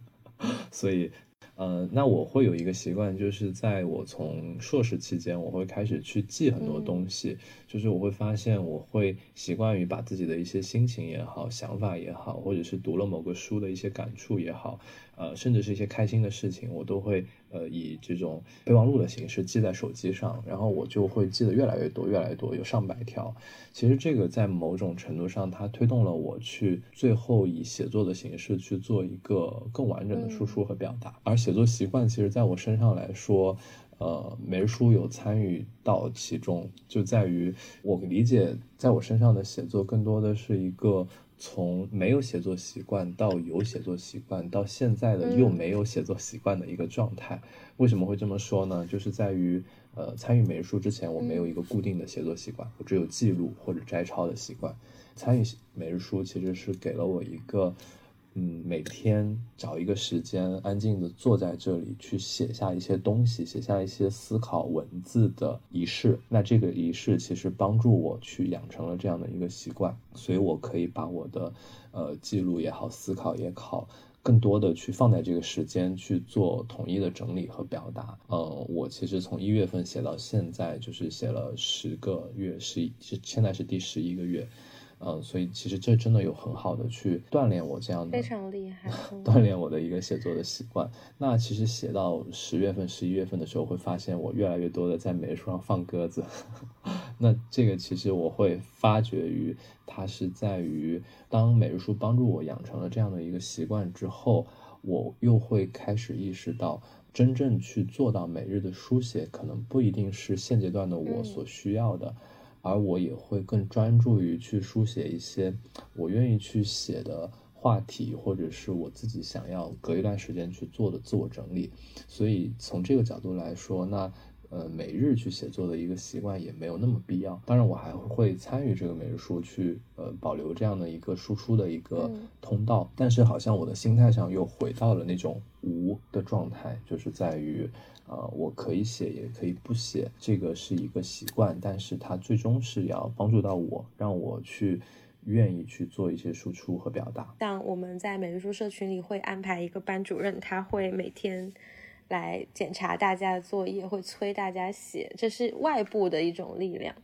Speaker 2: 所以。呃，那我会有一个习惯，就是在我从硕士期间，我会开始去记很多东西，就是我会发现，我会习惯于把自己的一些心情也好、想法也好，或者是读了某个书的一些感触也好，呃，甚至是一些开心的事情，我都会呃以这种备忘录的形式记在手机上，然后我就会记得越来越多、越来越多，有上百条。其实这个在某种程度上，它推动了我去最后以写作的形式去做一个更完整的输出和表达。而写作习惯，其实在我身上来说。呃，每日书有参与到其中，就在于我理解，在我身上的写作更多的是一个从没有写作习惯到有写作习惯，到现在的又没有写作习惯的一个状态。为什么会这么说呢？就是在于，呃，参与每日书之前，我没有一个固定的写作习惯，我只有记录或者摘抄的习惯。参与每日书其实是给了我一个。嗯，每天找一个时间，安静的坐在这里，去写下一些东西，写下一些思考文字的仪式。那这个仪式其实帮助我去养成了这样的一个习惯，所以我可以把我的呃记录也好，思考也好，更多的去放在这个时间去做统一的整理和表达。嗯，我其实从一月份写到现在，就是写了十个月，十一，现在是第十一个月。嗯，所以其实这真的有很好的去锻炼我这样的
Speaker 1: 非常厉害，
Speaker 2: 锻炼我的一个写作的习惯。那其实写到十月份、十一月份的时候，会发现我越来越多的在美术上放鸽子。那这个其实我会发觉于它是在于，当美术书帮助我养成了这样的一个习惯之后，我又会开始意识到，真正去做到每日的书写，可能不一定是现阶段的我所需要的。而我也会更专注于去书写一些我愿意去写的话题，或者是我自己想要隔一段时间去做的自我整理。所以从这个角度来说，那呃每日去写作的一个习惯也没有那么必要。当然，我还会参与这个每日书去呃保留这样的一个输出的一个通道。但是好像我的心态上又回到了那种无的状态，就是在于。呃，我可以写，也可以不写，这个是一个习惯，但是它最终是要帮助到我，让我去愿意去做一些输出和表达。
Speaker 1: 像我们在每日书社群里会安排一个班主任，他会每天来检查大家的作业，会催大家写，这是外部的一种力量。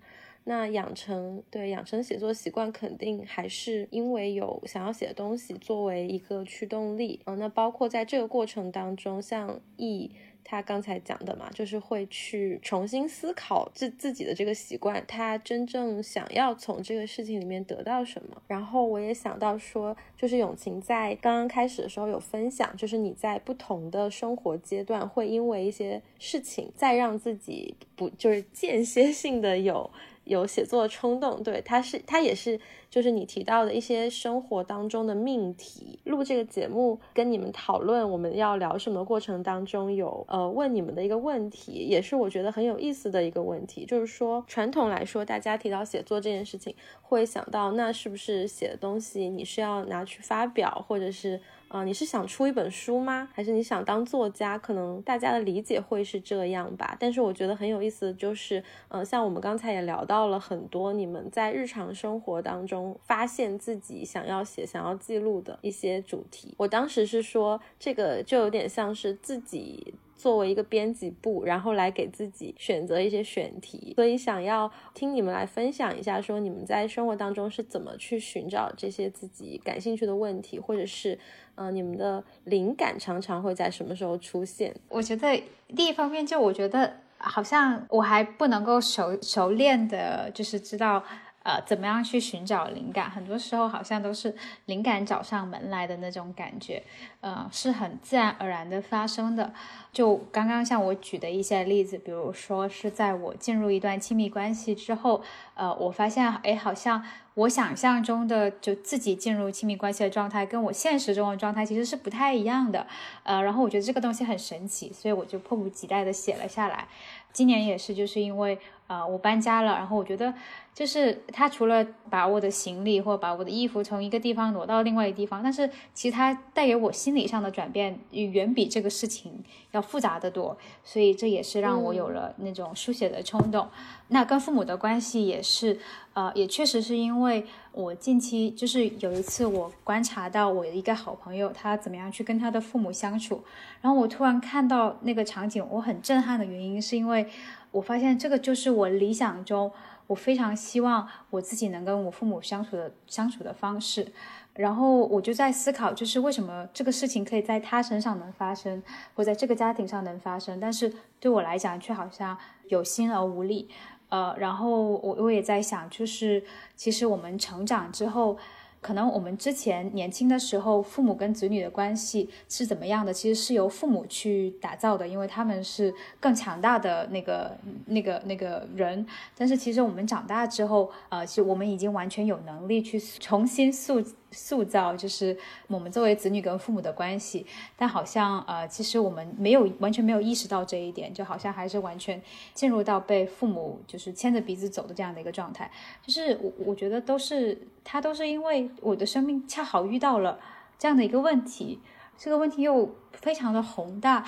Speaker 1: 那养成对养成写作习惯，肯定还是因为有想要写的东西作为一个驱动力。嗯，那包括在这个过程当中，像 E。他刚才讲的嘛，就是会去重新思考自自己的这个习惯，他真正想要从这个事情里面得到什么。然后我也想到说，就是永晴在刚刚开始的时候有分享，就是你在不同的生活阶段会因为一些事情，再让自己不就是间歇性的有。有写作的冲动，对，他是他也是，就是你提到的一些生活当中的命题。录这个节目跟你们讨论我们要聊什么过程当中，有呃问你们的一个问题，也是我觉得很有意思的一个问题，就是说传统来说，大家提到写作这件事情，会想到那是不是写的东西你是要拿去发表，或者是。啊，你是想出一本书吗？还是你想当作家？可能大家的理解会是这样吧。但是我觉得很有意思就是，嗯，像我们刚才也聊到了很多你们在日常生活当中发现自己想要写、想要记录的一些主题。我当时是说，这个就有点像是自己。作为一个编辑部，然后来给自己选择一些选题，所以想要听你们来分享一下，说你们在生活当中是怎么去寻找这些自己感兴趣的问题，或者是，嗯，你们的灵感常常会在什么时候出现？
Speaker 3: 我觉得第一方面就我觉得好像我还不能够熟熟练的，就是知道。呃，怎么样去寻找灵感？很多时候好像都是灵感找上门来的那种感觉，呃，是很自然而然的发生的。就刚刚像我举的一些例子，比如说是在我进入一段亲密关系之后，呃，我发现，哎，好像我想象中的就自己进入亲密关系的状态，跟我现实中的状态其实是不太一样的。呃，然后我觉得这个东西很神奇，所以我就迫不及待的写了下来。今年也是，就是因为呃我搬家了，然后我觉得就是他除了把我的行李或把我的衣服从一个地方挪到另外一个地方，但是其实他带给我心理上的转变远比这个事情要复杂的多，所以这也是让我有了那种书写的冲动。那跟父母的关系也是，呃，也确实是因为我近期就是有一次我观察到我的一个好朋友他怎么样去跟他的父母相处，然后我突然看到那个场景，我很震撼的原因是因为我发现这个就是我理想中我非常希望我自己能跟我父母相处的相处的方式。然后我就在思考，就是为什么这个事情可以在他身上能发生，或在这个家庭上能发生，但是对我来讲却好像有心而无力。呃，然后我我也在想，就是其实我们成长之后。可能我们之前年轻的时候，父母跟子女的关系是怎么样的？其实是由父母去打造的，因为他们是更强大的那个、那个、那个人。但是其实我们长大之后，呃，其实我们已经完全有能力去重新塑。塑造就是我们作为子女跟父母的关系，但好像呃，其实我们没有完全没有意识到这一点，就好像还是完全进入到被父母就是牵着鼻子走的这样的一个状态。就是我我觉得都是他都是因为我的生命恰好遇到了这样的一个问题，这个问题又非常的宏大，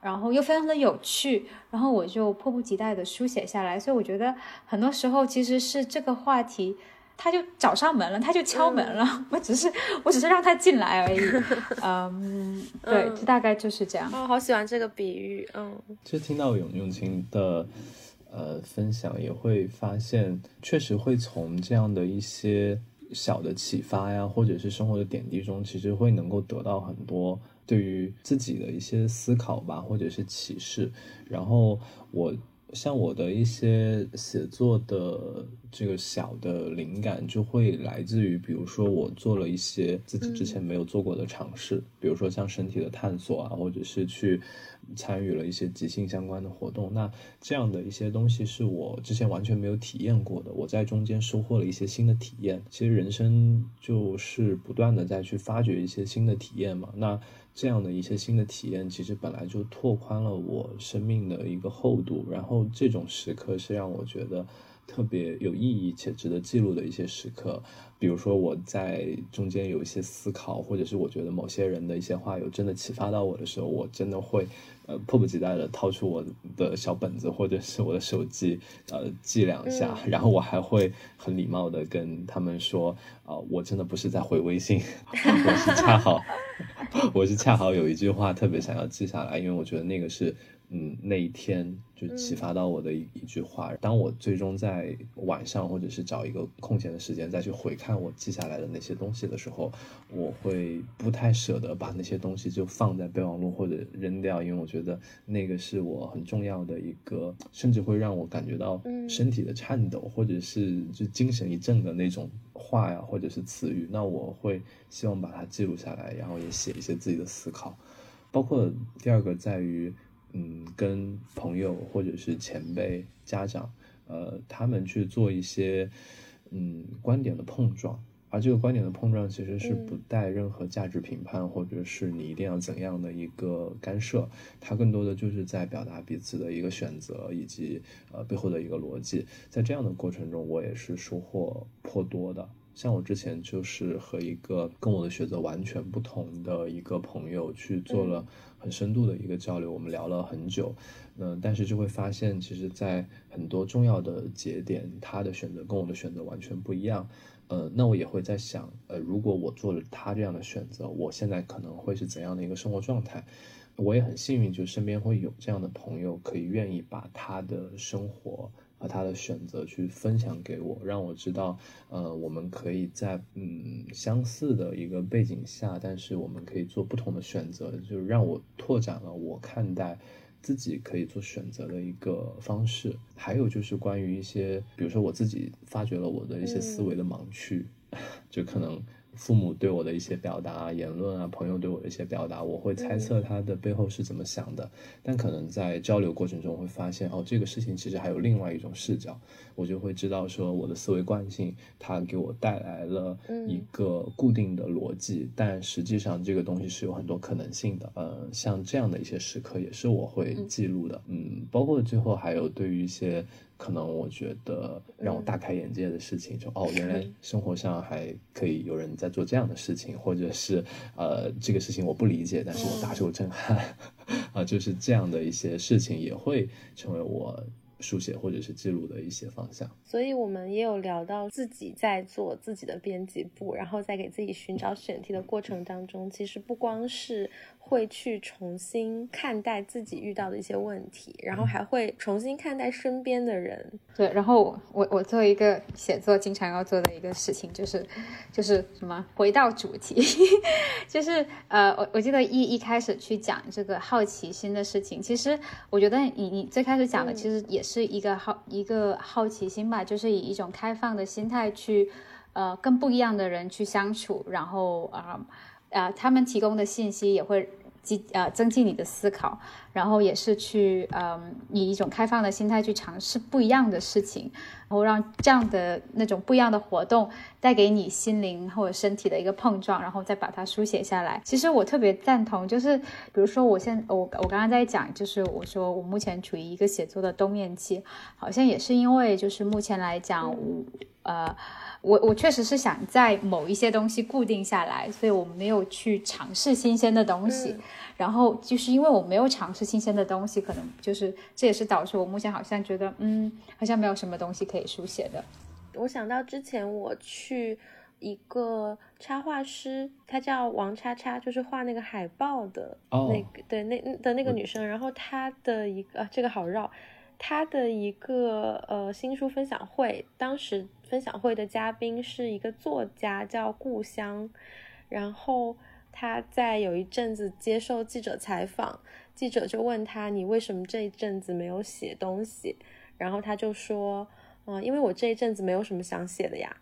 Speaker 3: 然后又非常的有趣，然后我就迫不及待的书写下来。所以我觉得很多时候其实是这个话题。他就找上门了，他就敲门了，我只是我只是让他进来而已。嗯，对，大概就是这样。
Speaker 1: 我好喜欢这个比喻。嗯，
Speaker 2: 就听到永永晴的呃分享，也会发现，确实会从这样的一些小的启发呀，或者是生活的点滴中，其实会能够得到很多对于自己的一些思考吧，或者是启示。然后我。像我的一些写作的这个小的灵感，就会来自于，比如说我做了一些自己之前没有做过的尝试，比如说像身体的探索啊，或者是去参与了一些即兴相关的活动。那这样的一些东西是我之前完全没有体验过的，我在中间收获了一些新的体验。其实人生就是不断的在去发掘一些新的体验嘛。那这样的一些新的体验，其实本来就拓宽了我生命的一个厚度，然后这种时刻是让我觉得特别有意义且值得记录的一些时刻。比如说我在中间有一些思考，或者是我觉得某些人的一些话有真的启发到我的时候，我真的会呃迫不及待的掏出我的小本子或者是我的手机，呃记两下，然后我还会很礼貌的跟他们说，啊我真的不是在回微信，我是恰好。我是恰好有一句话特别想要记下来，因为我觉得那个是，嗯，那一天就启发到我的一一句话。当我最终在晚上或者是找一个空闲的时间再去回看我记下来的那些东西的时候，我会不太舍得把那些东西就放在备忘录或者扔掉，因为我觉得那个是我很重要的一个，甚至会让我感觉到身体的颤抖，或者是就精神一振的那种。话呀，或者是词语，那我会希望把它记录下来，然后也写一些自己的思考。包括第二个在于，嗯，跟朋友或者是前辈、家长，呃，他们去做一些，嗯，观点的碰撞。而这个观点的碰撞其实是不带任何价值评判，或者是你一定要怎样的一个干涉。它更多的就是在表达彼此的一个选择，以及呃背后的一个逻辑。在这样的过程中，我也是收获颇多的。像我之前就是和一个跟我的选择完全不同的一个朋友去做了很深度的一个交流，我们聊了很久，嗯，但是就会发现，其实，在很多重要的节点，他的选择跟我的选择完全不一样，呃，那我也会在想，呃，如果我做了他这样的选择，我现在可能会是怎样的一个生活状态？我也很幸运，就身边会有这样的朋友，可以愿意把他的生活。他的选择去分享给我，让我知道，呃，我们可以在嗯相似的一个背景下，但是我们可以做不同的选择，就是让我拓展了我看待自己可以做选择的一个方式。还有就是关于一些，比如说我自己发掘了我的一些思维的盲区，就可能。父母对我的一些表达、言论啊，朋友对我的一些表达，我会猜测他的背后是怎么想的。但可能在交流过程中会发现，哦，这个事情其实还有另外一种视角，我就会知道说我的思维惯性，它给我带来了一个固定的逻辑，但实际上这个东西是有很多可能性的。呃，像这样的一些时刻也是我会记录的。嗯，包括最后还有对于一些。可能我觉得让我大开眼界的事情，就哦，原来 生活上还可以有人在做这样的事情，或者是呃，这个事情我不理解，但是我大受震撼，啊，就是这样的一些事情也会成为我书写或者是记录的一些方向。
Speaker 1: 所以我们也有聊到自己在做自己的编辑部，然后在给自己寻找选题的过程当中，其实不光是。会去重新看待自己遇到的一些问题，然后还会重新看待身边的人。
Speaker 3: 对，然后我我作为一个写作经常要做的一个事情，就是就是什么回到主题，就是呃，我我记得一一开始去讲这个好奇心的事情，其实我觉得你你最开始讲的其实也是是一个好一个好奇心吧，就是以一种开放的心态去呃跟不一样的人去相处，然后啊啊他们提供的信息也会。激呃增进你的思考，然后也是去嗯以一种开放的心态去尝试不一样的事情，然后让这样的那种不一样的活动带给你心灵或者身体的一个碰撞，然后再把它书写下来。其实我特别赞同，就是比如说我现我我刚刚在讲，就是我说我目前处于一个写作的冬眠期，好像也是因为就是目前来讲，我呃。我我确实是想在某一些东西固定下来，所以我没有去尝试新鲜的东西。然后就是因为我没有尝试新鲜的东西，可能就是这也是导致我目前好像觉得，嗯，好像没有什么东西可以书写的。
Speaker 1: 我想到之前我去一个插画师，她叫王叉叉，就是画那个海报的那个，对那的那个女生。然后她的一个这个好绕，她的一个呃新书分享会，当时。分享会的嘉宾是一个作家，叫故乡。然后他在有一阵子接受记者采访，记者就问他：“你为什么这一阵子没有写东西？”然后他就说：“嗯，因为我这一阵子没有什么想写的呀。”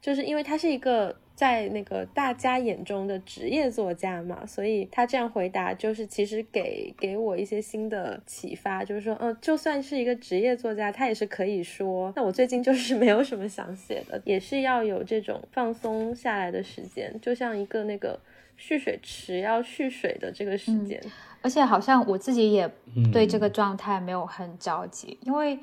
Speaker 1: 就是因为他是一个在那个大家眼中的职业作家嘛，所以他这样回答就是其实给给我一些新的启发，就是说，嗯，就算是一个职业作家，他也是可以说，那我最近就是没有什么想写的，也是要有这种放松下来的时间，就像一个那个蓄水池要蓄水的这个时间。
Speaker 3: 而且好像我自己也对这个状态没有很着急，因为。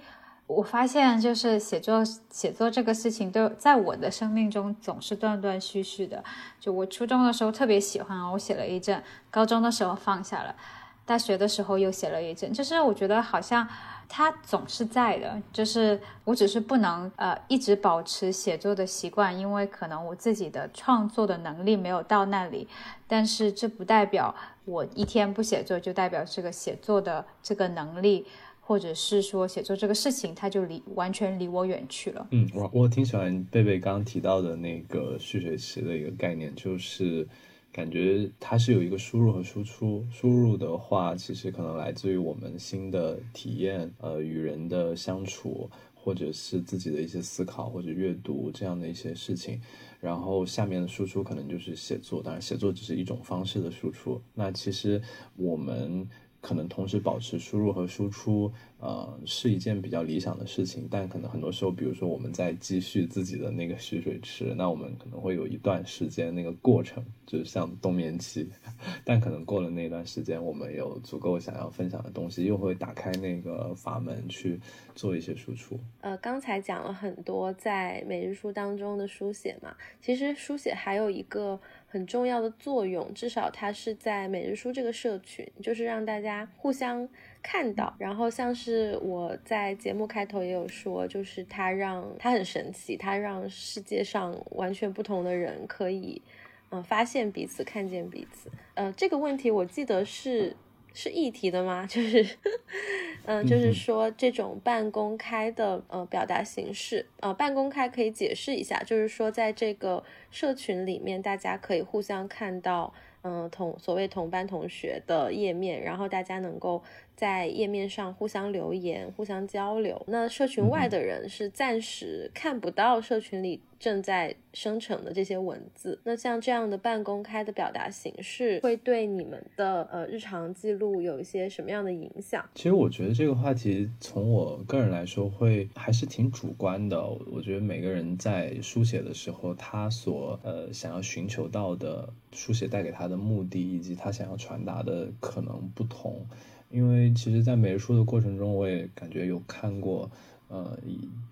Speaker 3: 我发现，就是写作写作这个事情，都在我的生命中总是断断续续的。就我初中的时候特别喜欢，我写了一阵；高中的时候放下了，大学的时候又写了一阵。就是我觉得好像它总是在的，就是我只是不能呃一直保持写作的习惯，因为可能我自己的创作的能力没有到那里。但是这不代表我一天不写作，就代表这个写作的这个能力。或者是说写作这个事情，它就离完全离我远去了。
Speaker 2: 嗯，我我挺喜欢贝贝刚刚提到的那个蓄水池的一个概念，就是感觉它是有一个输入和输出。输入的话，其实可能来自于我们新的体验，呃，与人的相处，或者是自己的一些思考或者阅读这样的一些事情。然后下面的输出可能就是写作，当然写作只是一种方式的输出。那其实我们。可能同时保持输入和输出，呃，是一件比较理想的事情。但可能很多时候，比如说我们在继续自己的那个蓄水池，那我们可能会有一段时间那个过程，就是像冬眠期。但可能过了那段时间，我们有足够想要分享的东西，又会打开那个阀门去做一些输出。
Speaker 1: 呃，刚才讲了很多在每日书当中的书写嘛，其实书写还有一个。很重要的作用，至少它是在每日书这个社群，就是让大家互相看到。然后像是我在节目开头也有说，就是它让它很神奇，它让世界上完全不同的人可以，嗯，发现彼此，看见彼此。呃，这个问题我记得是。是议题的吗？就是，嗯，就是说这种半公开的呃表达形式，呃，半公开可以解释一下，就是说在这个社群里面，大家可以互相看到，嗯，同所谓同班同学的页面，然后大家能够。在页面上互相留言、互相交流。那社群外的人是暂时看不到社群里正在生成的这些文字。那像这样的半公开的表达形式，会对你们的呃日常记录有一些什么样的影响？
Speaker 2: 其实我觉得这个话题从我个人来说，会还是挺主观的。我觉得每个人在书写的时候，他所呃想要寻求到的书写带给他的目的，以及他想要传达的可能不同。因为其实，在美术的过程中，我也感觉有看过，呃，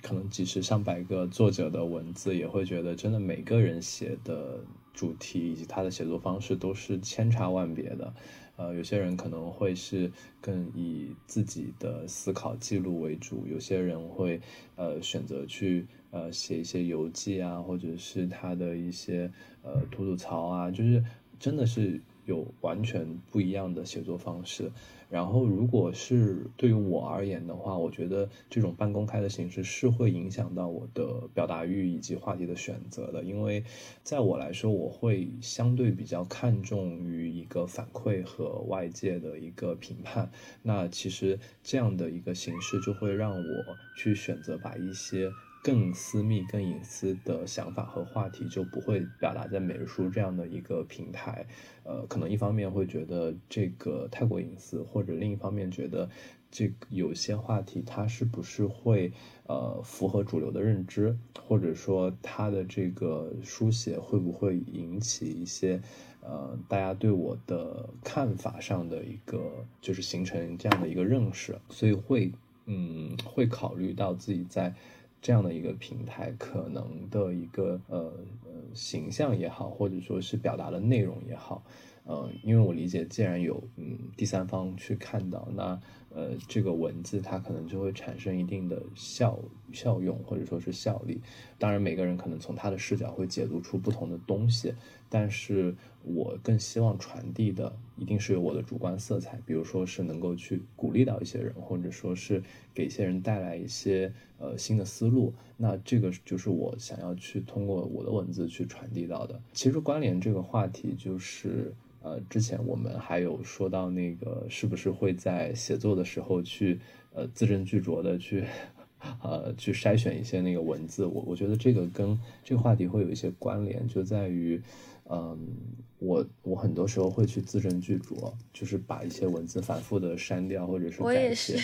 Speaker 2: 可能几十上百个作者的文字，也会觉得真的每个人写的主题以及他的写作方式都是千差万别的。呃，有些人可能会是更以自己的思考记录为主，有些人会呃选择去呃写一些游记啊，或者是他的一些呃吐吐槽啊，就是真的是有完全不一样的写作方式。然后，如果是对于我而言的话，我觉得这种半公开的形式是会影响到我的表达欲以及话题的选择的。因为，在我来说，我会相对比较看重于一个反馈和外界的一个评判。那其实这样的一个形式就会让我去选择把一些。更私密、更隐私的想法和话题就不会表达在美书这样的一个平台，呃，可能一方面会觉得这个太过隐私，或者另一方面觉得这个有些话题它是不是会呃符合主流的认知，或者说它的这个书写会不会引起一些呃大家对我的看法上的一个就是形成这样的一个认识，所以会嗯会考虑到自己在。这样的一个平台，可能的一个呃呃形象也好，或者说是表达的内容也好，呃，因为我理解，既然有嗯第三方去看到，那呃这个文字它可能就会产生一定的效效用或者说是效力。当然，每个人可能从他的视角会解读出不同的东西。但是我更希望传递的一定是有我的主观色彩，比如说是能够去鼓励到一些人，或者说是给一些人带来一些呃新的思路。那这个就是我想要去通过我的文字去传递到的。其实关联这个话题，就是呃之前我们还有说到那个是不是会在写作的时候去呃字斟句酌的去。呃，去筛选一些那个文字，我我觉得这个跟这个话题会有一些关联，就在于，嗯，我我很多时候会去字斟句酌，就是把一些文字反复的删掉或者是改写。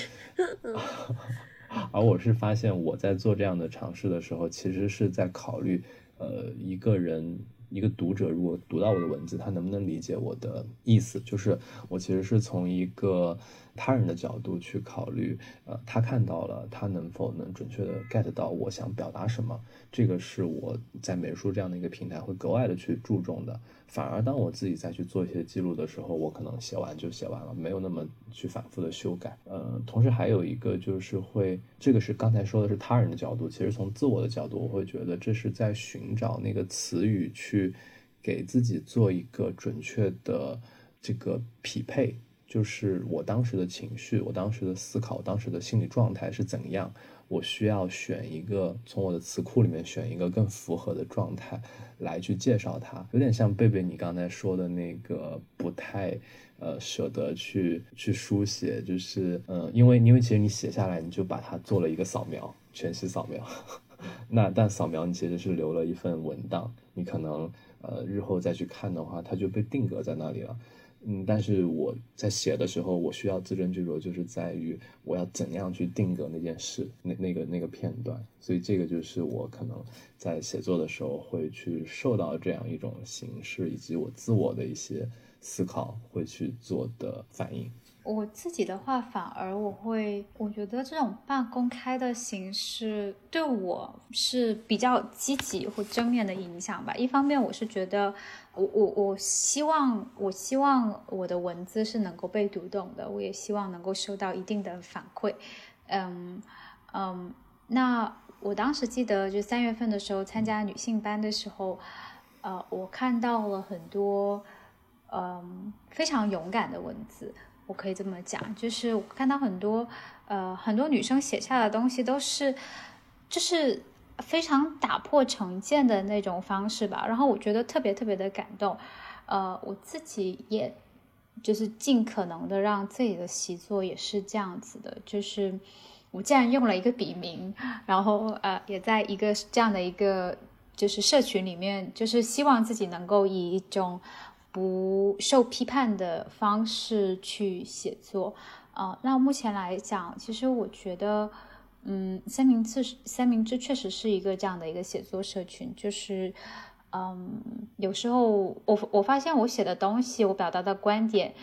Speaker 2: 而我是发现我在做这样的尝试的时候，其实是在考虑，呃，一个人。一个读者如果读到我的文字，他能不能理解我的意思？就是我其实是从一个他人的角度去考虑，呃，他看到了，他能否能准确的 get 到我想表达什么？这个是我在美术这样的一个平台会格外的去注重的。反而当我自己再去做一些记录的时候，我可能写完就写完了，没有那么去反复的修改。呃，同时还有一个就是会，这个是刚才说的是他人的角度，其实从自我的角度，我会觉得这是在寻找那个词语去给自己做一个准确的这个匹配，就是我当时的情绪，我当时的思考，当时的心理状态是怎样。我需要选一个从我的词库里面选一个更符合的状态来去介绍它，有点像贝贝你刚才说的那个不太呃舍得去去书写，就是嗯，因为因为其实你写下来你就把它做了一个扫描，全息扫描，那但扫描你其实是留了一份文档，你可能呃日后再去看的话，它就被定格在那里了。嗯，但是我在写的时候，我需要自斟自酌，就是在于我要怎样去定格那件事，那那个那个片段，所以这个就是我可能在写作的时候会去受到这样一种形式，以及我自我的一些思考会去做的反应。
Speaker 3: 我自己的话，反而我会，我觉得这种半公开的形式对我是比较积极或正面的影响吧。一方面，我是觉得，我我我希望，我希望我的文字是能够被读懂的，我也希望能够收到一定的反馈。嗯嗯，那我当时记得，就三月份的时候参加女性班的时候，呃，我看到了很多嗯非常勇敢的文字。我可以这么讲，就是我看到很多，呃，很多女生写下的东西都是，就是非常打破成见的那种方式吧。然后我觉得特别特别的感动，呃，我自己也就是尽可能的让自己的习作也是这样子的，就是我既然用了一个笔名，然后呃，也在一个这样的一个就是社群里面，就是希望自己能够以一种。不受批判的方式去写作，啊，那目前来讲，其实我觉得，嗯，三明治三明治确实是一个这样的一个写作社群，就是，嗯，有时候我我发现我写的东西，我表达的观点，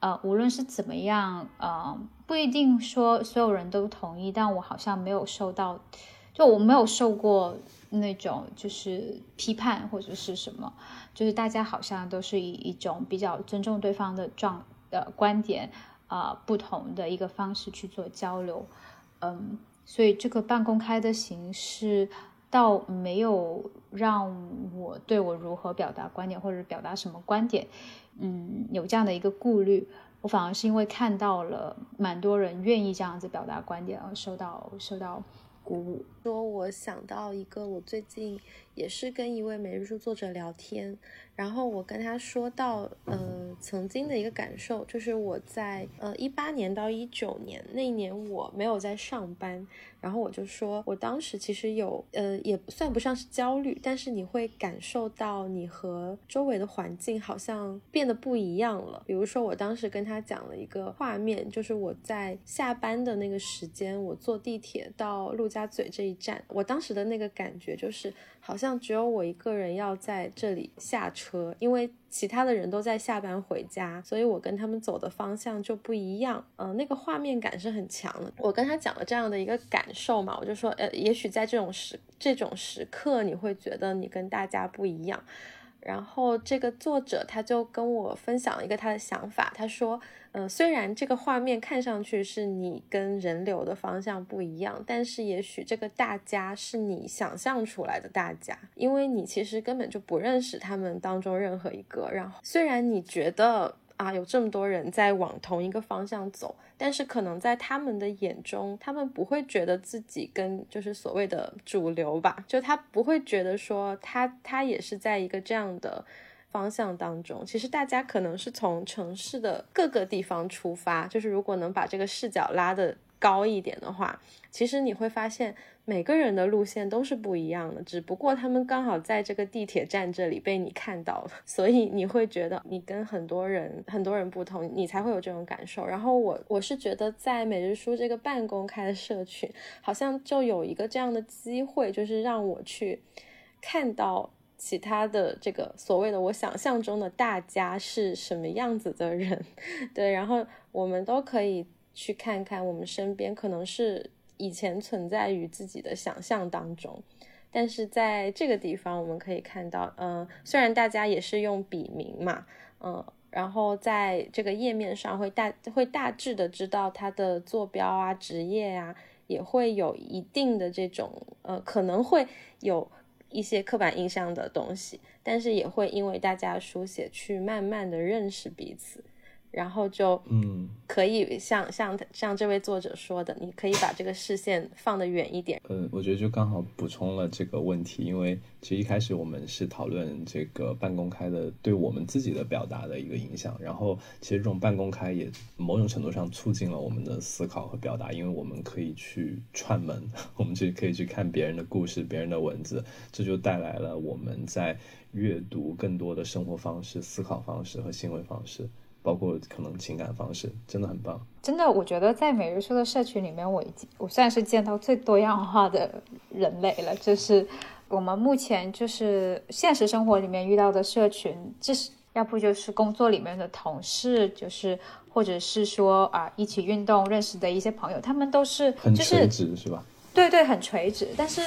Speaker 3: 呃，无论是怎么样，呃，不一定说所有人都同意，但我好像没有受到，就我没有受过那种就是批判或者是什么，就是大家好像都是以一种比较尊重对方的状呃观点啊不同的一个方式去做交流，嗯，所以这个半公开的形式倒没有让我对我如何表达观点或者表达什么观点。嗯，有这样的一个顾虑，我反而是因为看到了蛮多人愿意这样子表达观点而受到受到鼓舞。
Speaker 1: 说，我想到一个，我最近也是跟一位美日书作者聊天。然后我跟他说到，呃，曾经的一个感受，就是我在呃一八年到一九年那一年我没有在上班，然后我就说我当时其实有，呃，也算不上是焦虑，但是你会感受到你和周围的环境好像变得不一样了。比如说我当时跟他讲了一个画面，就是我在下班的那个时间，我坐地铁到陆家嘴这一站，我当时的那个感觉就是。好像只有我一个人要在这里下车，因为其他的人都在下班回家，所以我跟他们走的方向就不一样。嗯，那个画面感是很强的。我跟他讲了这样的一个感受嘛，我就说，呃，也许在这种时这种时刻，你会觉得你跟大家不一样。然后这个作者他就跟我分享了一个他的想法，他说。嗯，虽然这个画面看上去是你跟人流的方向不一样，但是也许这个大家是你想象出来的大家，因为你其实根本就不认识他们当中任何一个。然后，虽然你觉得啊有这么多人在往同一个方向走，但是可能在他们的眼中，他们不会觉得自己跟就是所谓的主流吧，就他不会觉得说他他也是在一个这样的。方向当中，其实大家可能是从城市的各个地方出发，就是如果能把这个视角拉得高一点的话，其实你会发现每个人的路线都是不一样的，只不过他们刚好在这个地铁站这里被你看到了，所以你会觉得你跟很多人很多人不同，你才会有这种感受。然后我我是觉得在每日书这个半公开的社群，好像就有一个这样的机会，就是让我去看到。其他的这个所谓的我想象中的大家是什么样子的人，对，然后我们都可以去看看我们身边可能是以前存在于自己的想象当中，但是在这个地方我们可以看到，嗯，虽然大家也是用笔名嘛，嗯，然后在这个页面上会大会大致的知道他的坐标啊、职业啊，也会有一定的这种，呃，可能会有。一些刻板印象的东西，但是也会因为大家书写去慢慢的认识彼此。然后就嗯，可以像像像这位作者说的，你可以把这个视线放得远一点。
Speaker 2: 嗯，我觉得就刚好补充了这个问题，因为其实一开始我们是讨论这个半公开的对我们自己的表达的一个影响，然后其实这种半公开也某种程度上促进了我们的思考和表达，因为我们可以去串门，我们去可以去看别人的故事、别人的文字，这就带来了我们在阅读更多的生活方式、思考方式和行为方式。包括可能情感方式真的很棒，
Speaker 3: 真的，我觉得在每日书的社群里面，我已经我算是见到最多样化的人类了。就是我们目前就是现实生活里面遇到的社群，就是要不就是工作里面的同事，就是或者是说啊一起运动认识的一些朋友，他们都是
Speaker 2: 很垂直，是吧？
Speaker 3: 对对，很垂直。但是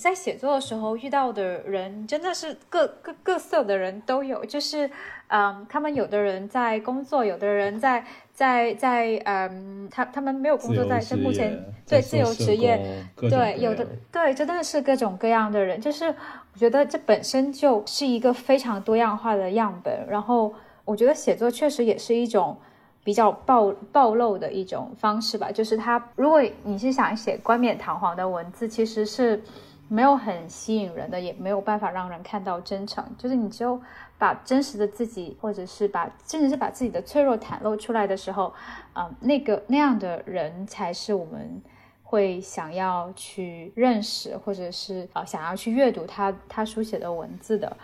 Speaker 3: 在写作的时候遇到的人，真的是各各各色的人都有，就是。嗯，他们有的人在工作，有的人在在在嗯，他他们没有工作，在在目前对自由职业，对有的对真的是各种各样的人，就是我觉得这本身就是一个非常多样化的样本。然后我觉得写作确实也是一种比较暴暴露的一种方式吧，就是他如果你是想写冠冕堂皇的文字，其实是没有很吸引人的，也没有办法让人看到真诚，就是你只有。把真实的自己，或者是把，甚至是把自己的脆弱袒露出来的时候，啊，那个那样的人才是我们会想要去认识，或者是啊，想要去阅读他他书写的文字的。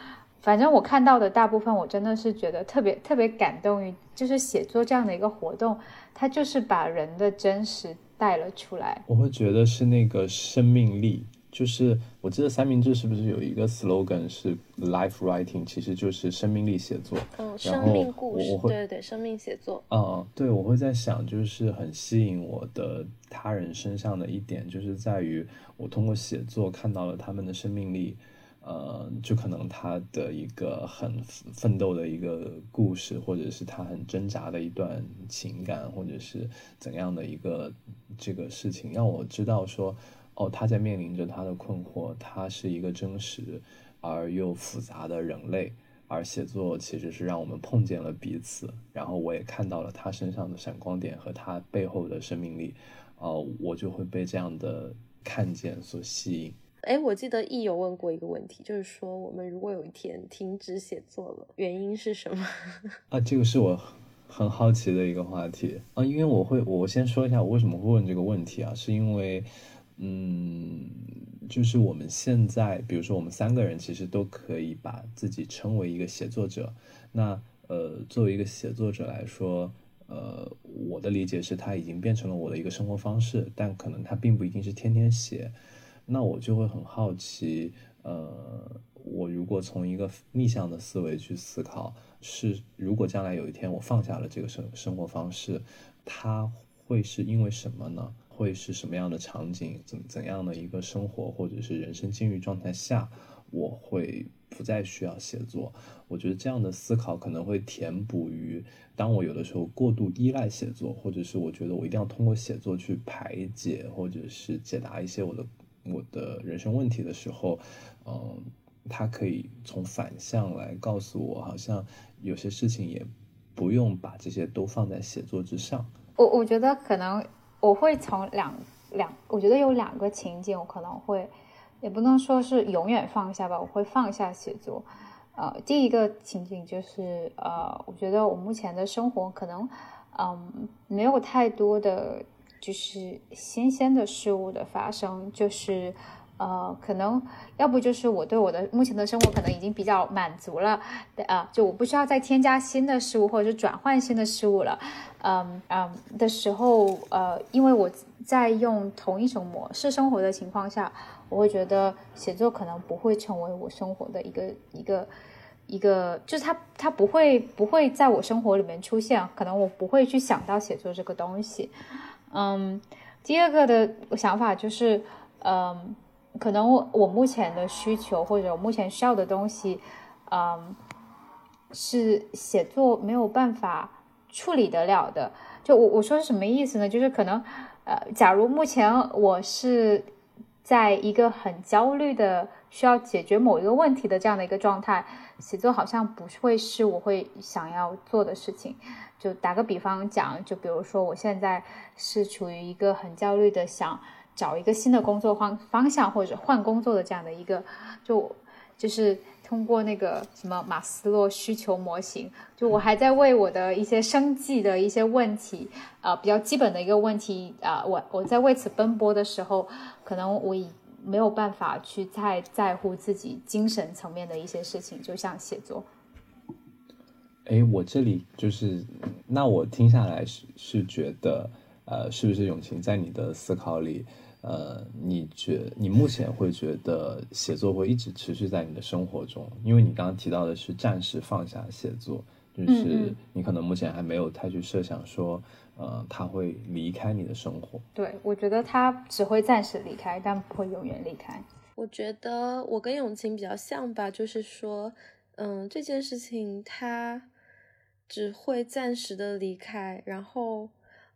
Speaker 3: 反正我看到的大部分，我真的是觉得特别特别感动于，就是写作这样的一个活动，它就是把人的真实带了出来。
Speaker 2: 我会觉得是那个生命力。就是我记得三明治是不是有一个 slogan 是 life writing，其实就是生命力写作。
Speaker 1: 嗯，生命故事，对对对，生命写作。
Speaker 2: 嗯，对，我会在想，就是很吸引我的他人身上的一点，就是在于我通过写作看到了他们的生命力。呃，就可能他的一个很奋斗的一个故事，或者是他很挣扎的一段情感，或者是怎样的一个这个事情，让我知道说，哦，他在面临着他的困惑，他是一个真实而又复杂的人类，而写作其实是让我们碰见了彼此，然后我也看到了他身上的闪光点和他背后的生命力，呃，我就会被这样的看见所吸引。
Speaker 1: 哎，我记得易有问过一个问题，就是说我们如果有一天停止写作了，原因是什么？
Speaker 2: 啊，这个是我很好奇的一个话题啊，因为我会，我先说一下我为什么会问这个问题啊，是因为，嗯，就是我们现在，比如说我们三个人其实都可以把自己称为一个写作者，那呃，作为一个写作者来说，呃，我的理解是他已经变成了我的一个生活方式，但可能他并不一定是天天写。那我就会很好奇，呃，我如果从一个逆向的思维去思考，是如果将来有一天我放下了这个生生活方式，它会是因为什么呢？会是什么样的场景？怎怎样的一个生活或者是人生境遇状态下，我会不再需要写作？我觉得这样的思考可能会填补于，当我有的时候过度依赖写作，或者是我觉得我一定要通过写作去排解或者是解答一些我的。我的人生问题的时候，嗯，他可以从反向来告诉我，好像有些事情也不用把这些都放在写作之上。
Speaker 3: 我我觉得可能我会从两两，我觉得有两个情景，我可能会也不能说是永远放下吧，我会放下写作。呃，第一个情景就是呃，我觉得我目前的生活可能嗯没有太多的。就是新鲜的事物的发生，就是呃，可能要不就是我对我的目前的生活可能已经比较满足了，啊，就我不需要再添加新的事物或者是转换新的事物了，嗯嗯的时候，呃，因为我在用同一种模式生活的情况下，我会觉得写作可能不会成为我生活的一个一个一个，就是它它不会不会在我生活里面出现，可能我不会去想到写作这个东西。嗯，第二个的想法就是，嗯，可能我我目前的需求或者我目前需要的东西，嗯，是写作没有办法处理得了的。就我我说是什么意思呢？就是可能，呃，假如目前我是在一个很焦虑的需要解决某一个问题的这样的一个状态，写作好像不会是我会想要做的事情。就打个比方讲，就比如说我现在是处于一个很焦虑的，想找一个新的工作方方向或者换工作的这样的一个，就就是通过那个什么马斯洛需求模型，就我还在为我的一些生计的一些问题，啊，比较基本的一个问题啊，我我在为此奔波的时候，可能我已没有办法去太在乎自己精神层面的一些事情，就像写作。
Speaker 2: 哎，我这里就是，那我听下来是是觉得，呃，是不是永晴在你的思考里，呃，你觉你目前会觉得写作会一直持续在你的生活中？因为你刚刚提到的是暂时放下写作，就是你可能目前还没有太去设想说，呃，他会离开你的生活。
Speaker 3: 对，我觉得他只会暂时离开，但不会永远离开。
Speaker 1: 我觉得我跟永晴比较像吧，就是说，嗯，这件事情它。只会暂时的离开，然后，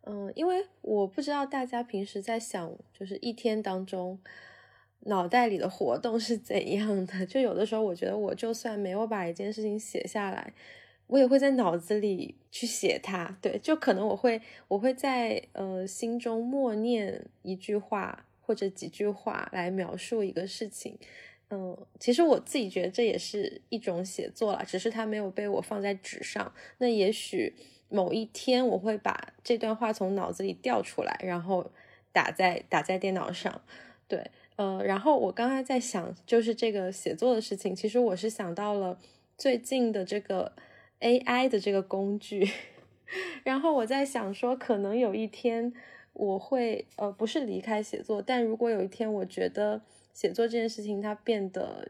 Speaker 1: 嗯，因为我不知道大家平时在想，就是一天当中脑袋里的活动是怎样的。就有的时候，我觉得我就算没有把一件事情写下来，我也会在脑子里去写它。对，就可能我会我会在呃心中默念一句话或者几句话来描述一个事情。嗯，其实我自己觉得这也是一种写作了，只是它没有被我放在纸上。那也许某一天我会把这段话从脑子里调出来，然后打在打在电脑上。对，呃，然后我刚才在想，就是这个写作的事情，其实我是想到了最近的这个 AI 的这个工具，然后我在想说，可能有一天我会呃不是离开写作，但如果有一天我觉得。写作这件事情它变得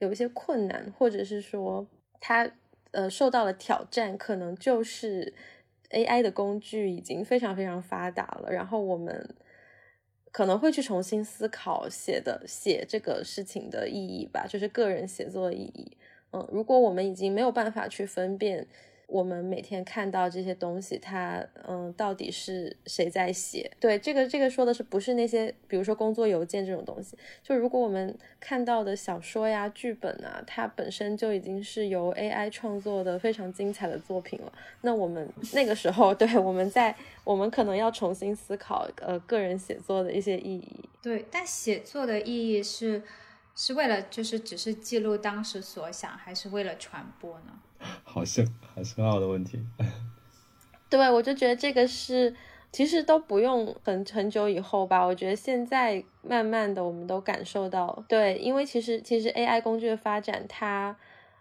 Speaker 1: 有一些困难，或者是说它呃受到了挑战，可能就是 AI 的工具已经非常非常发达了，然后我们可能会去重新思考写的写这个事情的意义吧，就是个人写作的意义。嗯，如果我们已经没有办法去分辨。我们每天看到这些东西，它嗯，到底是谁在写？对，这个这个说的是不是那些，比如说工作邮件这种东西？就如果我们看到的小说呀、剧本啊，它本身就已经是由 AI 创作的非常精彩的作品了，那我们那个时候，对，我们在我们可能要重新思考呃个人写作的一些意义。
Speaker 3: 对，但写作的意义是是为了就是只是记录当时所想，还是为了传播呢？
Speaker 2: 好深，好深奥的问题。
Speaker 1: 对，我就觉得这个是，其实都不用很很久以后吧。我觉得现在慢慢的，我们都感受到，对，因为其实其实 AI 工具的发展，它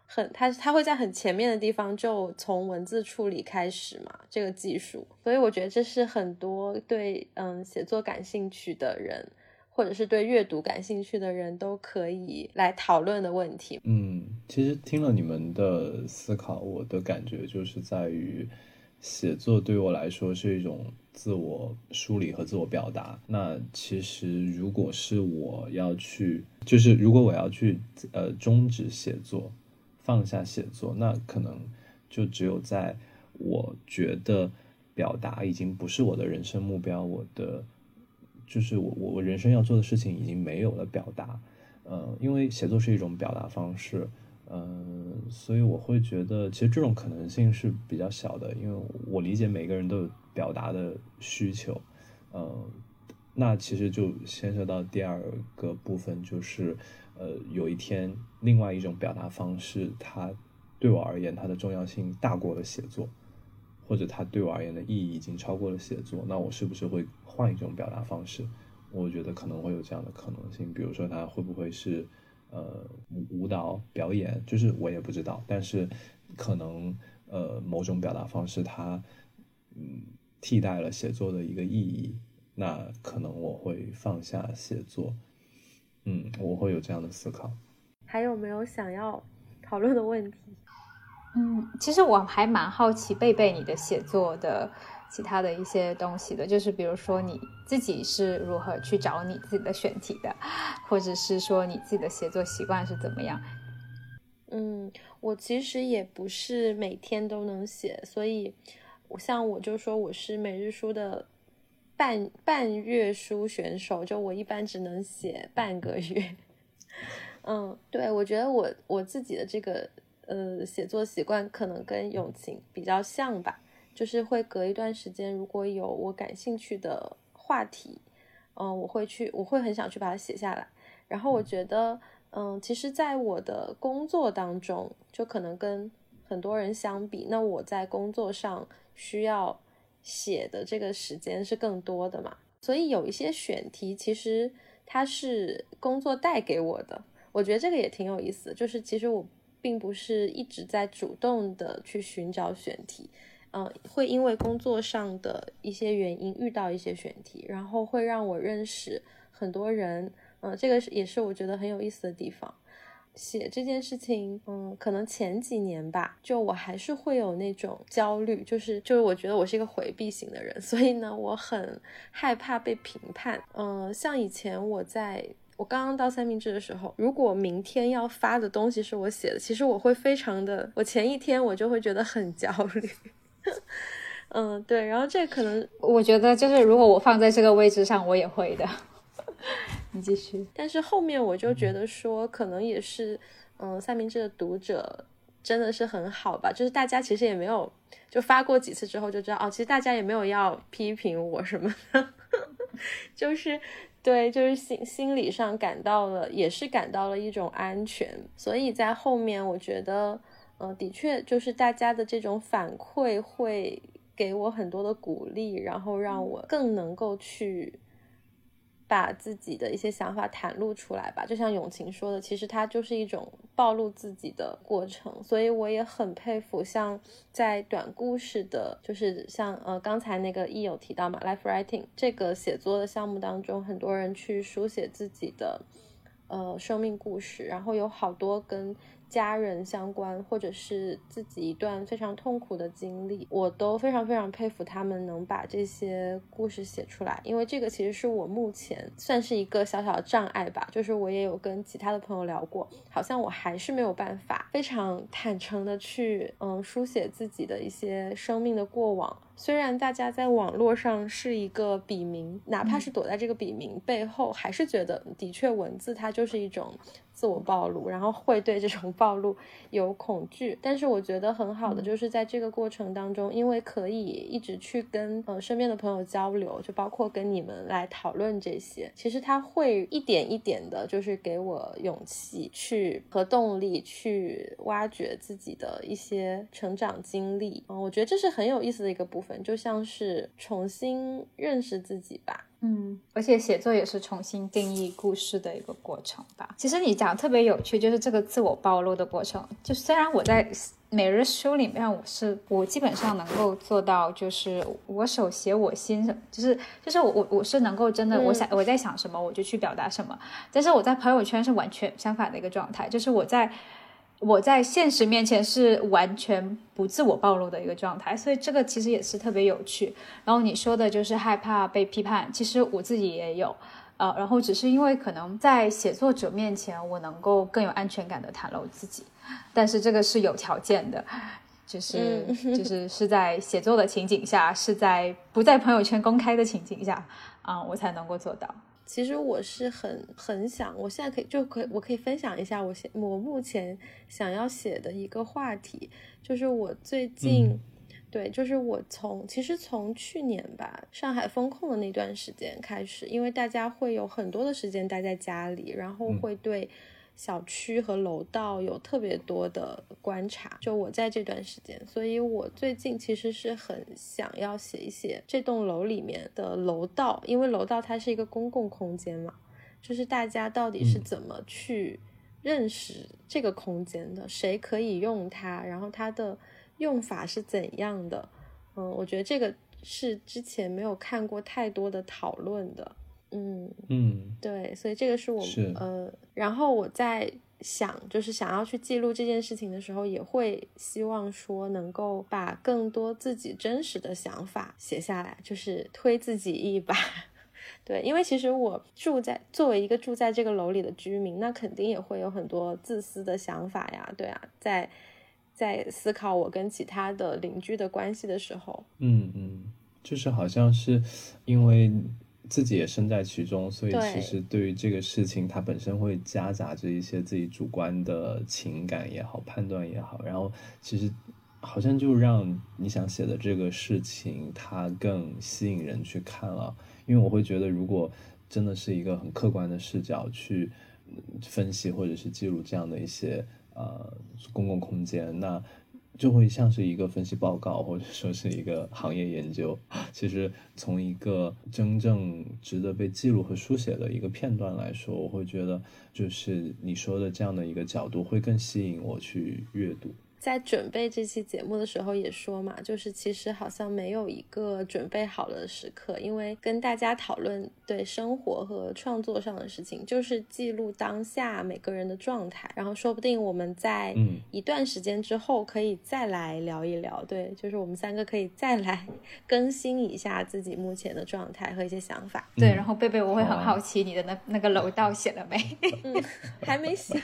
Speaker 1: 很它它会在很前面的地方就从文字处理开始嘛，这个技术。所以我觉得这是很多对嗯写作感兴趣的人。或者是对阅读感兴趣的人都可以来讨论的问题。
Speaker 2: 嗯，其实听了你们的思考，我的感觉就是在于，写作对我来说是一种自我梳理和自我表达。那其实如果是我要去，就是如果我要去呃终止写作，放下写作，那可能就只有在我觉得表达已经不是我的人生目标，我的。就是我我我人生要做的事情已经没有了表达，呃，因为写作是一种表达方式，呃，所以我会觉得其实这种可能性是比较小的，因为我理解每个人都有表达的需求，呃，那其实就牵涉到第二个部分，就是呃，有一天另外一种表达方式，它对我而言它的重要性大过了写作。或者它对我而言的意义已经超过了写作，那我是不是会换一种表达方式？我觉得可能会有这样的可能性，比如说它会不会是呃舞舞蹈表演，就是我也不知道，但是可能呃某种表达方式它嗯替代了写作的一个意义，那可能我会放下写作，嗯，我会有这样的思考。
Speaker 1: 还有没有想要讨论的问题？
Speaker 3: 嗯，其实我还蛮好奇贝贝你的写作的其他的一些东西的，就是比如说你自己是如何去找你自己的选题的，或者是说你自己的写作习惯是怎么样？
Speaker 1: 嗯，我其实也不是每天都能写，所以像我就说我是每日书的半半月书选手，就我一般只能写半个月。嗯，对，我觉得我我自己的这个。呃，写作习惯可能跟永晴比较像吧，就是会隔一段时间，如果有我感兴趣的话题，嗯，我会去，我会很想去把它写下来。然后我觉得，嗯，其实，在我的工作当中，就可能跟很多人相比，那我在工作上需要写的这个时间是更多的嘛，所以有一些选题，其实它是工作带给我的，我觉得这个也挺有意思，就是其实我。并不是一直在主动的去寻找选题，嗯，会因为工作上的一些原因遇到一些选题，然后会让我认识很多人，嗯，这个是也是我觉得很有意思的地方。写这件事情，嗯，可能前几年吧，就我还是会有那种焦虑，就是就是我觉得我是一个回避型的人，所以呢，我很害怕被评判，嗯，像以前我在。我刚刚到三明治的时候，如果明天要发的东西是我写的，其实我会非常的，我前一天我就会觉得很焦虑。嗯，对，然后这可能
Speaker 3: 我觉得就是如果我放在这个位置上，我也会的。你继续。
Speaker 1: 但是后面我就觉得说，可能也是，嗯，三明治的读者真的是很好吧，就是大家其实也没有就发过几次之后就知道，哦，其实大家也没有要批评我什么的，就是。对，就是心心理上感到了，也是感到了一种安全，所以在后面我觉得，呃，的确就是大家的这种反馈会给我很多的鼓励，然后让我更能够去。把自己的一些想法袒露出来吧，就像永晴说的，其实它就是一种暴露自己的过程。所以我也很佩服，像在短故事的，就是像呃刚才那个亦有提到嘛，life writing 这个写作的项目当中，很多人去书写自己的呃生命故事，然后有好多跟。家人相关，或者是自己一段非常痛苦的经历，我都非常非常佩服他们能把这些故事写出来。因为这个其实是我目前算是一个小小的障碍吧，就是我也有跟其他的朋友聊过，好像我还是没有办法非常坦诚的去嗯书写自己的一些生命的过往。虽然大家在网络上是一个笔名，哪怕是躲在这个笔名背后，还是觉得的确文字它就是一种。自我暴露，然后会对这种暴露有恐惧，但是我觉得很好的就是在这个过程当中，因为可以一直去跟呃身边的朋友交流，就包括跟你们来讨论这些，其实他会一点一点的，就是给我勇气去和动力去挖掘自己的一些成长经历，嗯，我觉得这是很有意思的一个部分，就像是重新认识自己吧。
Speaker 3: 嗯，而且写作也是重新定义故事的一个过程吧。其实你讲特别有趣，就是这个自我暴露的过程。就虽然我在每日书里面，我是我基本上能够做到，就是我手写我心，就是就是我我我是能够真的，我想我在想什么我就去表达什么。但是我在朋友圈是完全相反的一个状态，就是我在。我在现实面前是完全不自我暴露的一个状态，所以这个其实也是特别有趣。然后你说的就是害怕被批判，其实我自己也有，呃，然后只是因为可能在写作者面前，我能够更有安全感的袒露自己，但是这个是有条件的，就是就是是在写作的情景下，是在不在朋友圈公开的情景下，啊，我才能够做到。
Speaker 1: 其实我是很很想，我现在可以就可以我可以分享一下我现我目前想要写的一个话题，就是我最近，对，就是我从其实从去年吧，上海封控的那段时间开始，因为大家会有很多的时间待在家里，然后会对。小区和楼道有特别多的观察，就我在这段时间，所以我最近其实是很想要写一写这栋楼里面的楼道，因为楼道它是一个公共空间嘛，就是大家到底是怎么去认识这个空间的，谁可以用它，然后它的用法是怎样的？嗯，我觉得这个是之前没有看过太多的讨论的。嗯
Speaker 2: 嗯，
Speaker 1: 对，所以这个是我们呃，然后我在想，就是想要去记录这件事情的时候，也会希望说能够把更多自己真实的想法写下来，就是推自己一把。对，因为其实我住在作为一个住在这个楼里的居民，那肯定也会有很多自私的想法呀。对啊，在在思考我跟其他的邻居的关系的时候，
Speaker 2: 嗯嗯，就是好像是因为。自己也身在其中，所以其实对于这个事情，它本身会夹杂着一些自己主观的情感也好、判断也好，然后其实好像就让你想写的这个事情它更吸引人去看了。因为我会觉得，如果真的是一个很客观的视角去分析或者是记录这样的一些呃公共空间，那。就会像是一个分析报告，或者说是一个行业研究。其实从一个真正值得被记录和书写的一个片段来说，我会觉得就是你说的这样的一个角度会更吸引我去阅读。
Speaker 1: 在准备这期节目的时候也说嘛，就是其实好像没有一个准备好了的时刻，因为跟大家讨论对生活和创作上的事情，就是记录当下每个人的状态，然后说不定我们在一段时间之后可以再来聊一聊，对，就是我们三个可以再来 更新一下自己目前的状态和一些想法。
Speaker 3: 对，然后贝贝，我会很好奇你的那那个楼道写了没？
Speaker 1: 嗯，还没写，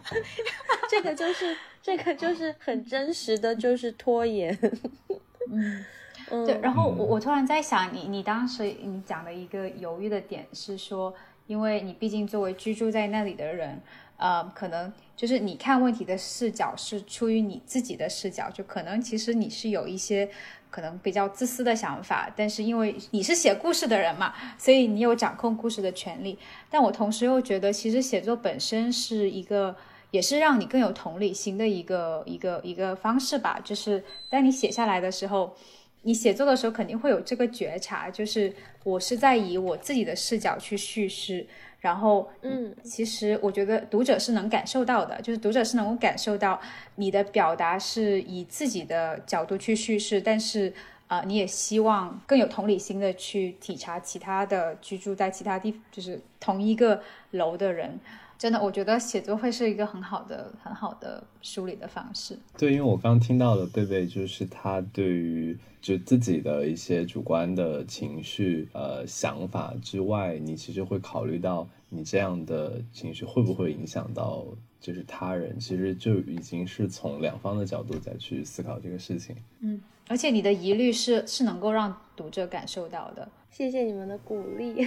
Speaker 1: 这个就是。这个就是很真实的，就是拖延。
Speaker 3: 嗯，对。然后我我突然在想，你你当时你讲的一个犹豫的点是说，因为你毕竟作为居住在那里的人，呃，可能就是你看问题的视角是出于你自己的视角，就可能其实你是有一些可能比较自私的想法，但是因为你是写故事的人嘛，所以你有掌控故事的权利。但我同时又觉得，其实写作本身是一个。也是让你更有同理心的一个一个一个方式吧。就是当你写下来的时候，你写作的时候肯定会有这个觉察，就是我是在以我自己的视角去叙事。然后，嗯，其实我觉得读者是能感受到的，就是读者是能够感受到你的表达是以自己的角度去叙事，但是啊，你也希望更有同理心的去体察其他的居住在其他地，就是同一个楼的人。真的，我觉得写作会是一个很好的、很好的梳理的方式。
Speaker 2: 对，因为我刚听到了贝贝，就是他对于就自己的一些主观的情绪、呃想法之外，你其实会考虑到你这样的情绪会不会影响到就是他人，其实就已经是从两方的角度再去思考这个事情。
Speaker 3: 嗯，而且你的疑虑是是能够让读者感受到的。
Speaker 1: 谢谢你们的鼓励。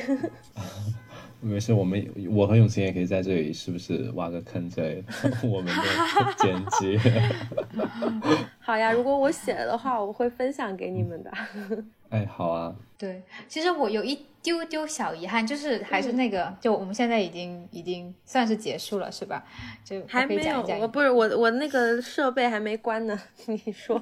Speaker 2: 没事，我们我和永晴也可以在这里，是不是挖个坑在 我们的剪辑？
Speaker 1: 好呀，如果我写了的话，我会分享给你们的。
Speaker 2: 哎，好啊。
Speaker 3: 对，其实我有一丢丢小遗憾，就是还是那个，就我们现在已经已经算是结束了，是吧？就
Speaker 1: 还没有，我不是我我那个设备还没关呢。你说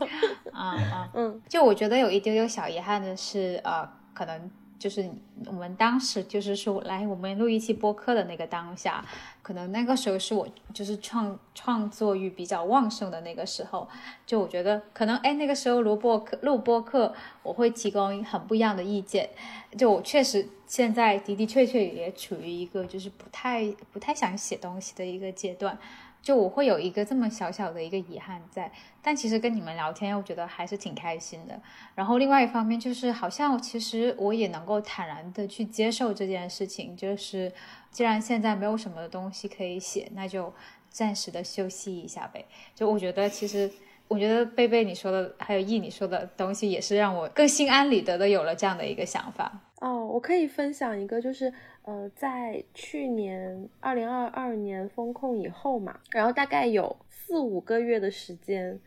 Speaker 3: 啊啊嗯，就我觉得有一丢丢小遗憾的是，呃，可能。就是我们当时就是说来我们录一期播客的那个当下，可能那个时候是我就是创创作欲比较旺盛的那个时候，就我觉得可能哎那个时候录播客录播客我会提供很不一样的意见，就我确实现在的的确确也处于一个就是不太不太想写东西的一个阶段。就我会有一个这么小小的一个遗憾在，但其实跟你们聊天，我觉得还是挺开心的。然后另外一方面就是，好像其实我也能够坦然的去接受这件事情，就是既然现在没有什么东西可以写，那就暂时的休息一下呗。就我觉得，其实我觉得贝贝你说的，还有易你说的东西，也是让我更心安理得的有了这样的一个想法。
Speaker 1: 哦，我可以分享一个，就是。呃，在去年二零二二年封控以后嘛，然后大概有四五个月的时间，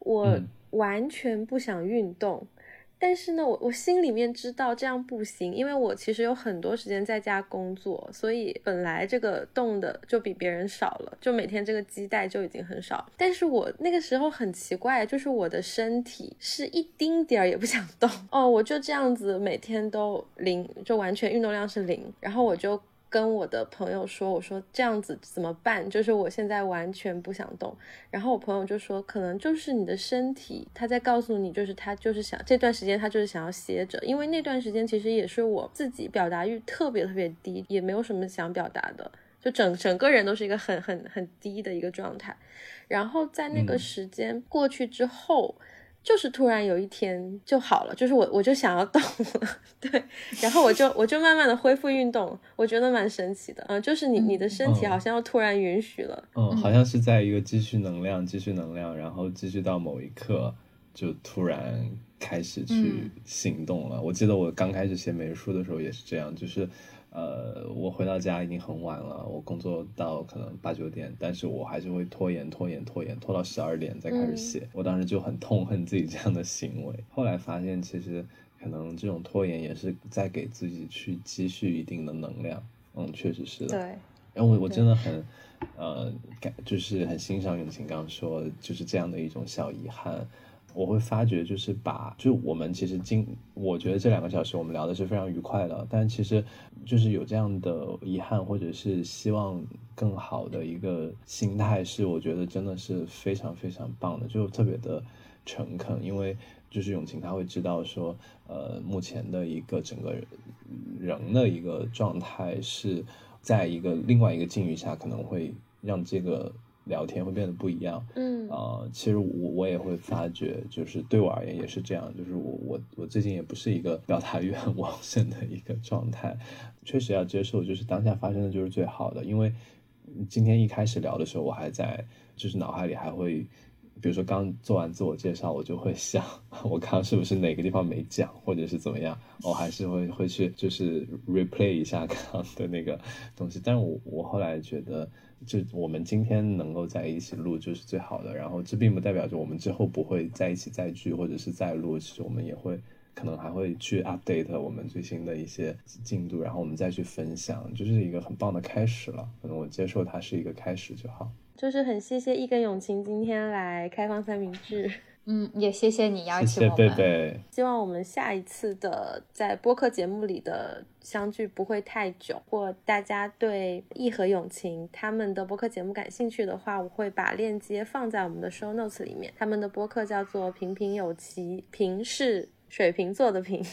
Speaker 1: 我完全不想运动。但是呢，我我心里面知道这样不行，因为我其实有很多时间在家工作，所以本来这个动的就比别人少了，就每天这个基带就已经很少。但是我那个时候很奇怪，就是我的身体是一丁点儿也不想动哦，我就这样子每天都零，就完全运动量是零，然后我就。跟我的朋友说，我说这样子怎么办？就是我现在完全不想动。然后我朋友就说，可能就是你的身体他在告诉你，就是他就是想这段时间他就是想要歇着，因为那段时间其实也是我自己表达欲特别特别低，也没有什么想表达的，就整整个人都是一个很很很低的一个状态。然后在那个时间过去之后。就是突然有一天就好了，就是我我就想要动了，对，然后我就我就慢慢的恢复运动，我觉得蛮神奇的，嗯，就是你你的身体好像要突然允许了，
Speaker 2: 嗯，好像是在一个积蓄能量，积蓄能量，然后积蓄到某一刻就突然开始去行动了。我记得我刚开始写美术的时候也是这样，就是。呃，我回到家已经很晚了，我工作到可能八九点，但是我还是会拖延、拖延、拖延，拖到十二点再开始写。我当时就很痛恨自己这样的行为。后来发现，其实可能这种拖延也是在给自己去积蓄一定的能量。嗯，确实是的。
Speaker 3: 对。
Speaker 2: 然后我我真的很，呃，感就是很欣赏永晴刚刚说就是这样的一种小遗憾。我会发觉，就是把，就我们其实今，我觉得这两个小时我们聊的是非常愉快的，但其实就是有这样的遗憾，或者是希望更好的一个心态，是我觉得真的是非常非常棒的，就特别的诚恳，因为就是永晴他会知道说，呃，目前的一个整个人的一个状态是在一个另外一个境遇下，可能会让这个。聊天会变得不一样，
Speaker 1: 嗯
Speaker 2: 啊，其实我我也会发觉，就是对我而言也是这样，就是我我我最近也不是一个表达欲很旺盛的一个状态，确实要接受，就是当下发生的就是最好的，因为今天一开始聊的时候，我还在就是脑海里还会，比如说刚做完自我介绍，我就会想，我刚刚是不是哪个地方没讲，或者是怎么样，我还是会会去就是 replay 一下刚刚的那个东西，但是我我后来觉得。就我们今天能够在一起录就是最好的，然后这并不代表着我们之后不会在一起再聚或者是再录，其实我们也会可能还会去 update 我们最新的一些进度，然后我们再去分享，就是一个很棒的开始了。可能我接受它是一个开始就好。
Speaker 1: 就是很谢谢一根永晴今天来开放三明治。
Speaker 3: 嗯，也谢谢你邀
Speaker 2: 请我们。谢谢贝贝。
Speaker 1: 希望我们下一次的在播客节目里的相聚不会太久。如果大家对易和永晴他们的播客节目感兴趣的话，我会把链接放在我们的 show notes 里面。他们的播客叫做“平平有奇”，平是水瓶座的平，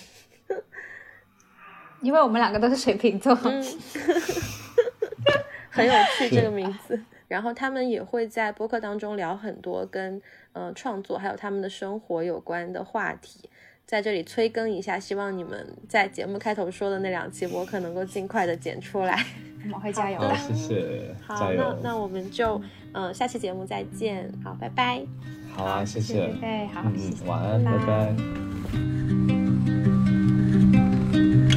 Speaker 3: 因为我们两个都是水瓶座。
Speaker 1: 很有趣这个名字。然后他们也会在播客当中聊很多跟呃创作还有他们的生活有关的话题。在这里催更一下，希望你们在节目开头说的那两期播客能够尽快的剪出来。
Speaker 3: 我们会加油，的。
Speaker 2: 谢谢，
Speaker 1: 好，那那我们就嗯、呃下期节目再见。好，拜拜。
Speaker 2: 好啊，谢
Speaker 3: 谢
Speaker 2: 谢。
Speaker 3: 贝贝，好，
Speaker 2: 嗯
Speaker 3: 谢谢
Speaker 2: 嗯，晚安，
Speaker 3: 拜
Speaker 2: 拜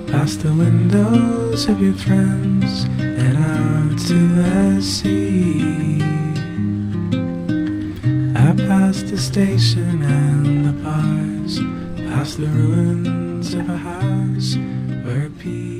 Speaker 4: Past the windows of your friends and out to the sea. I passed the station and the bars, past the ruins of a house where peace.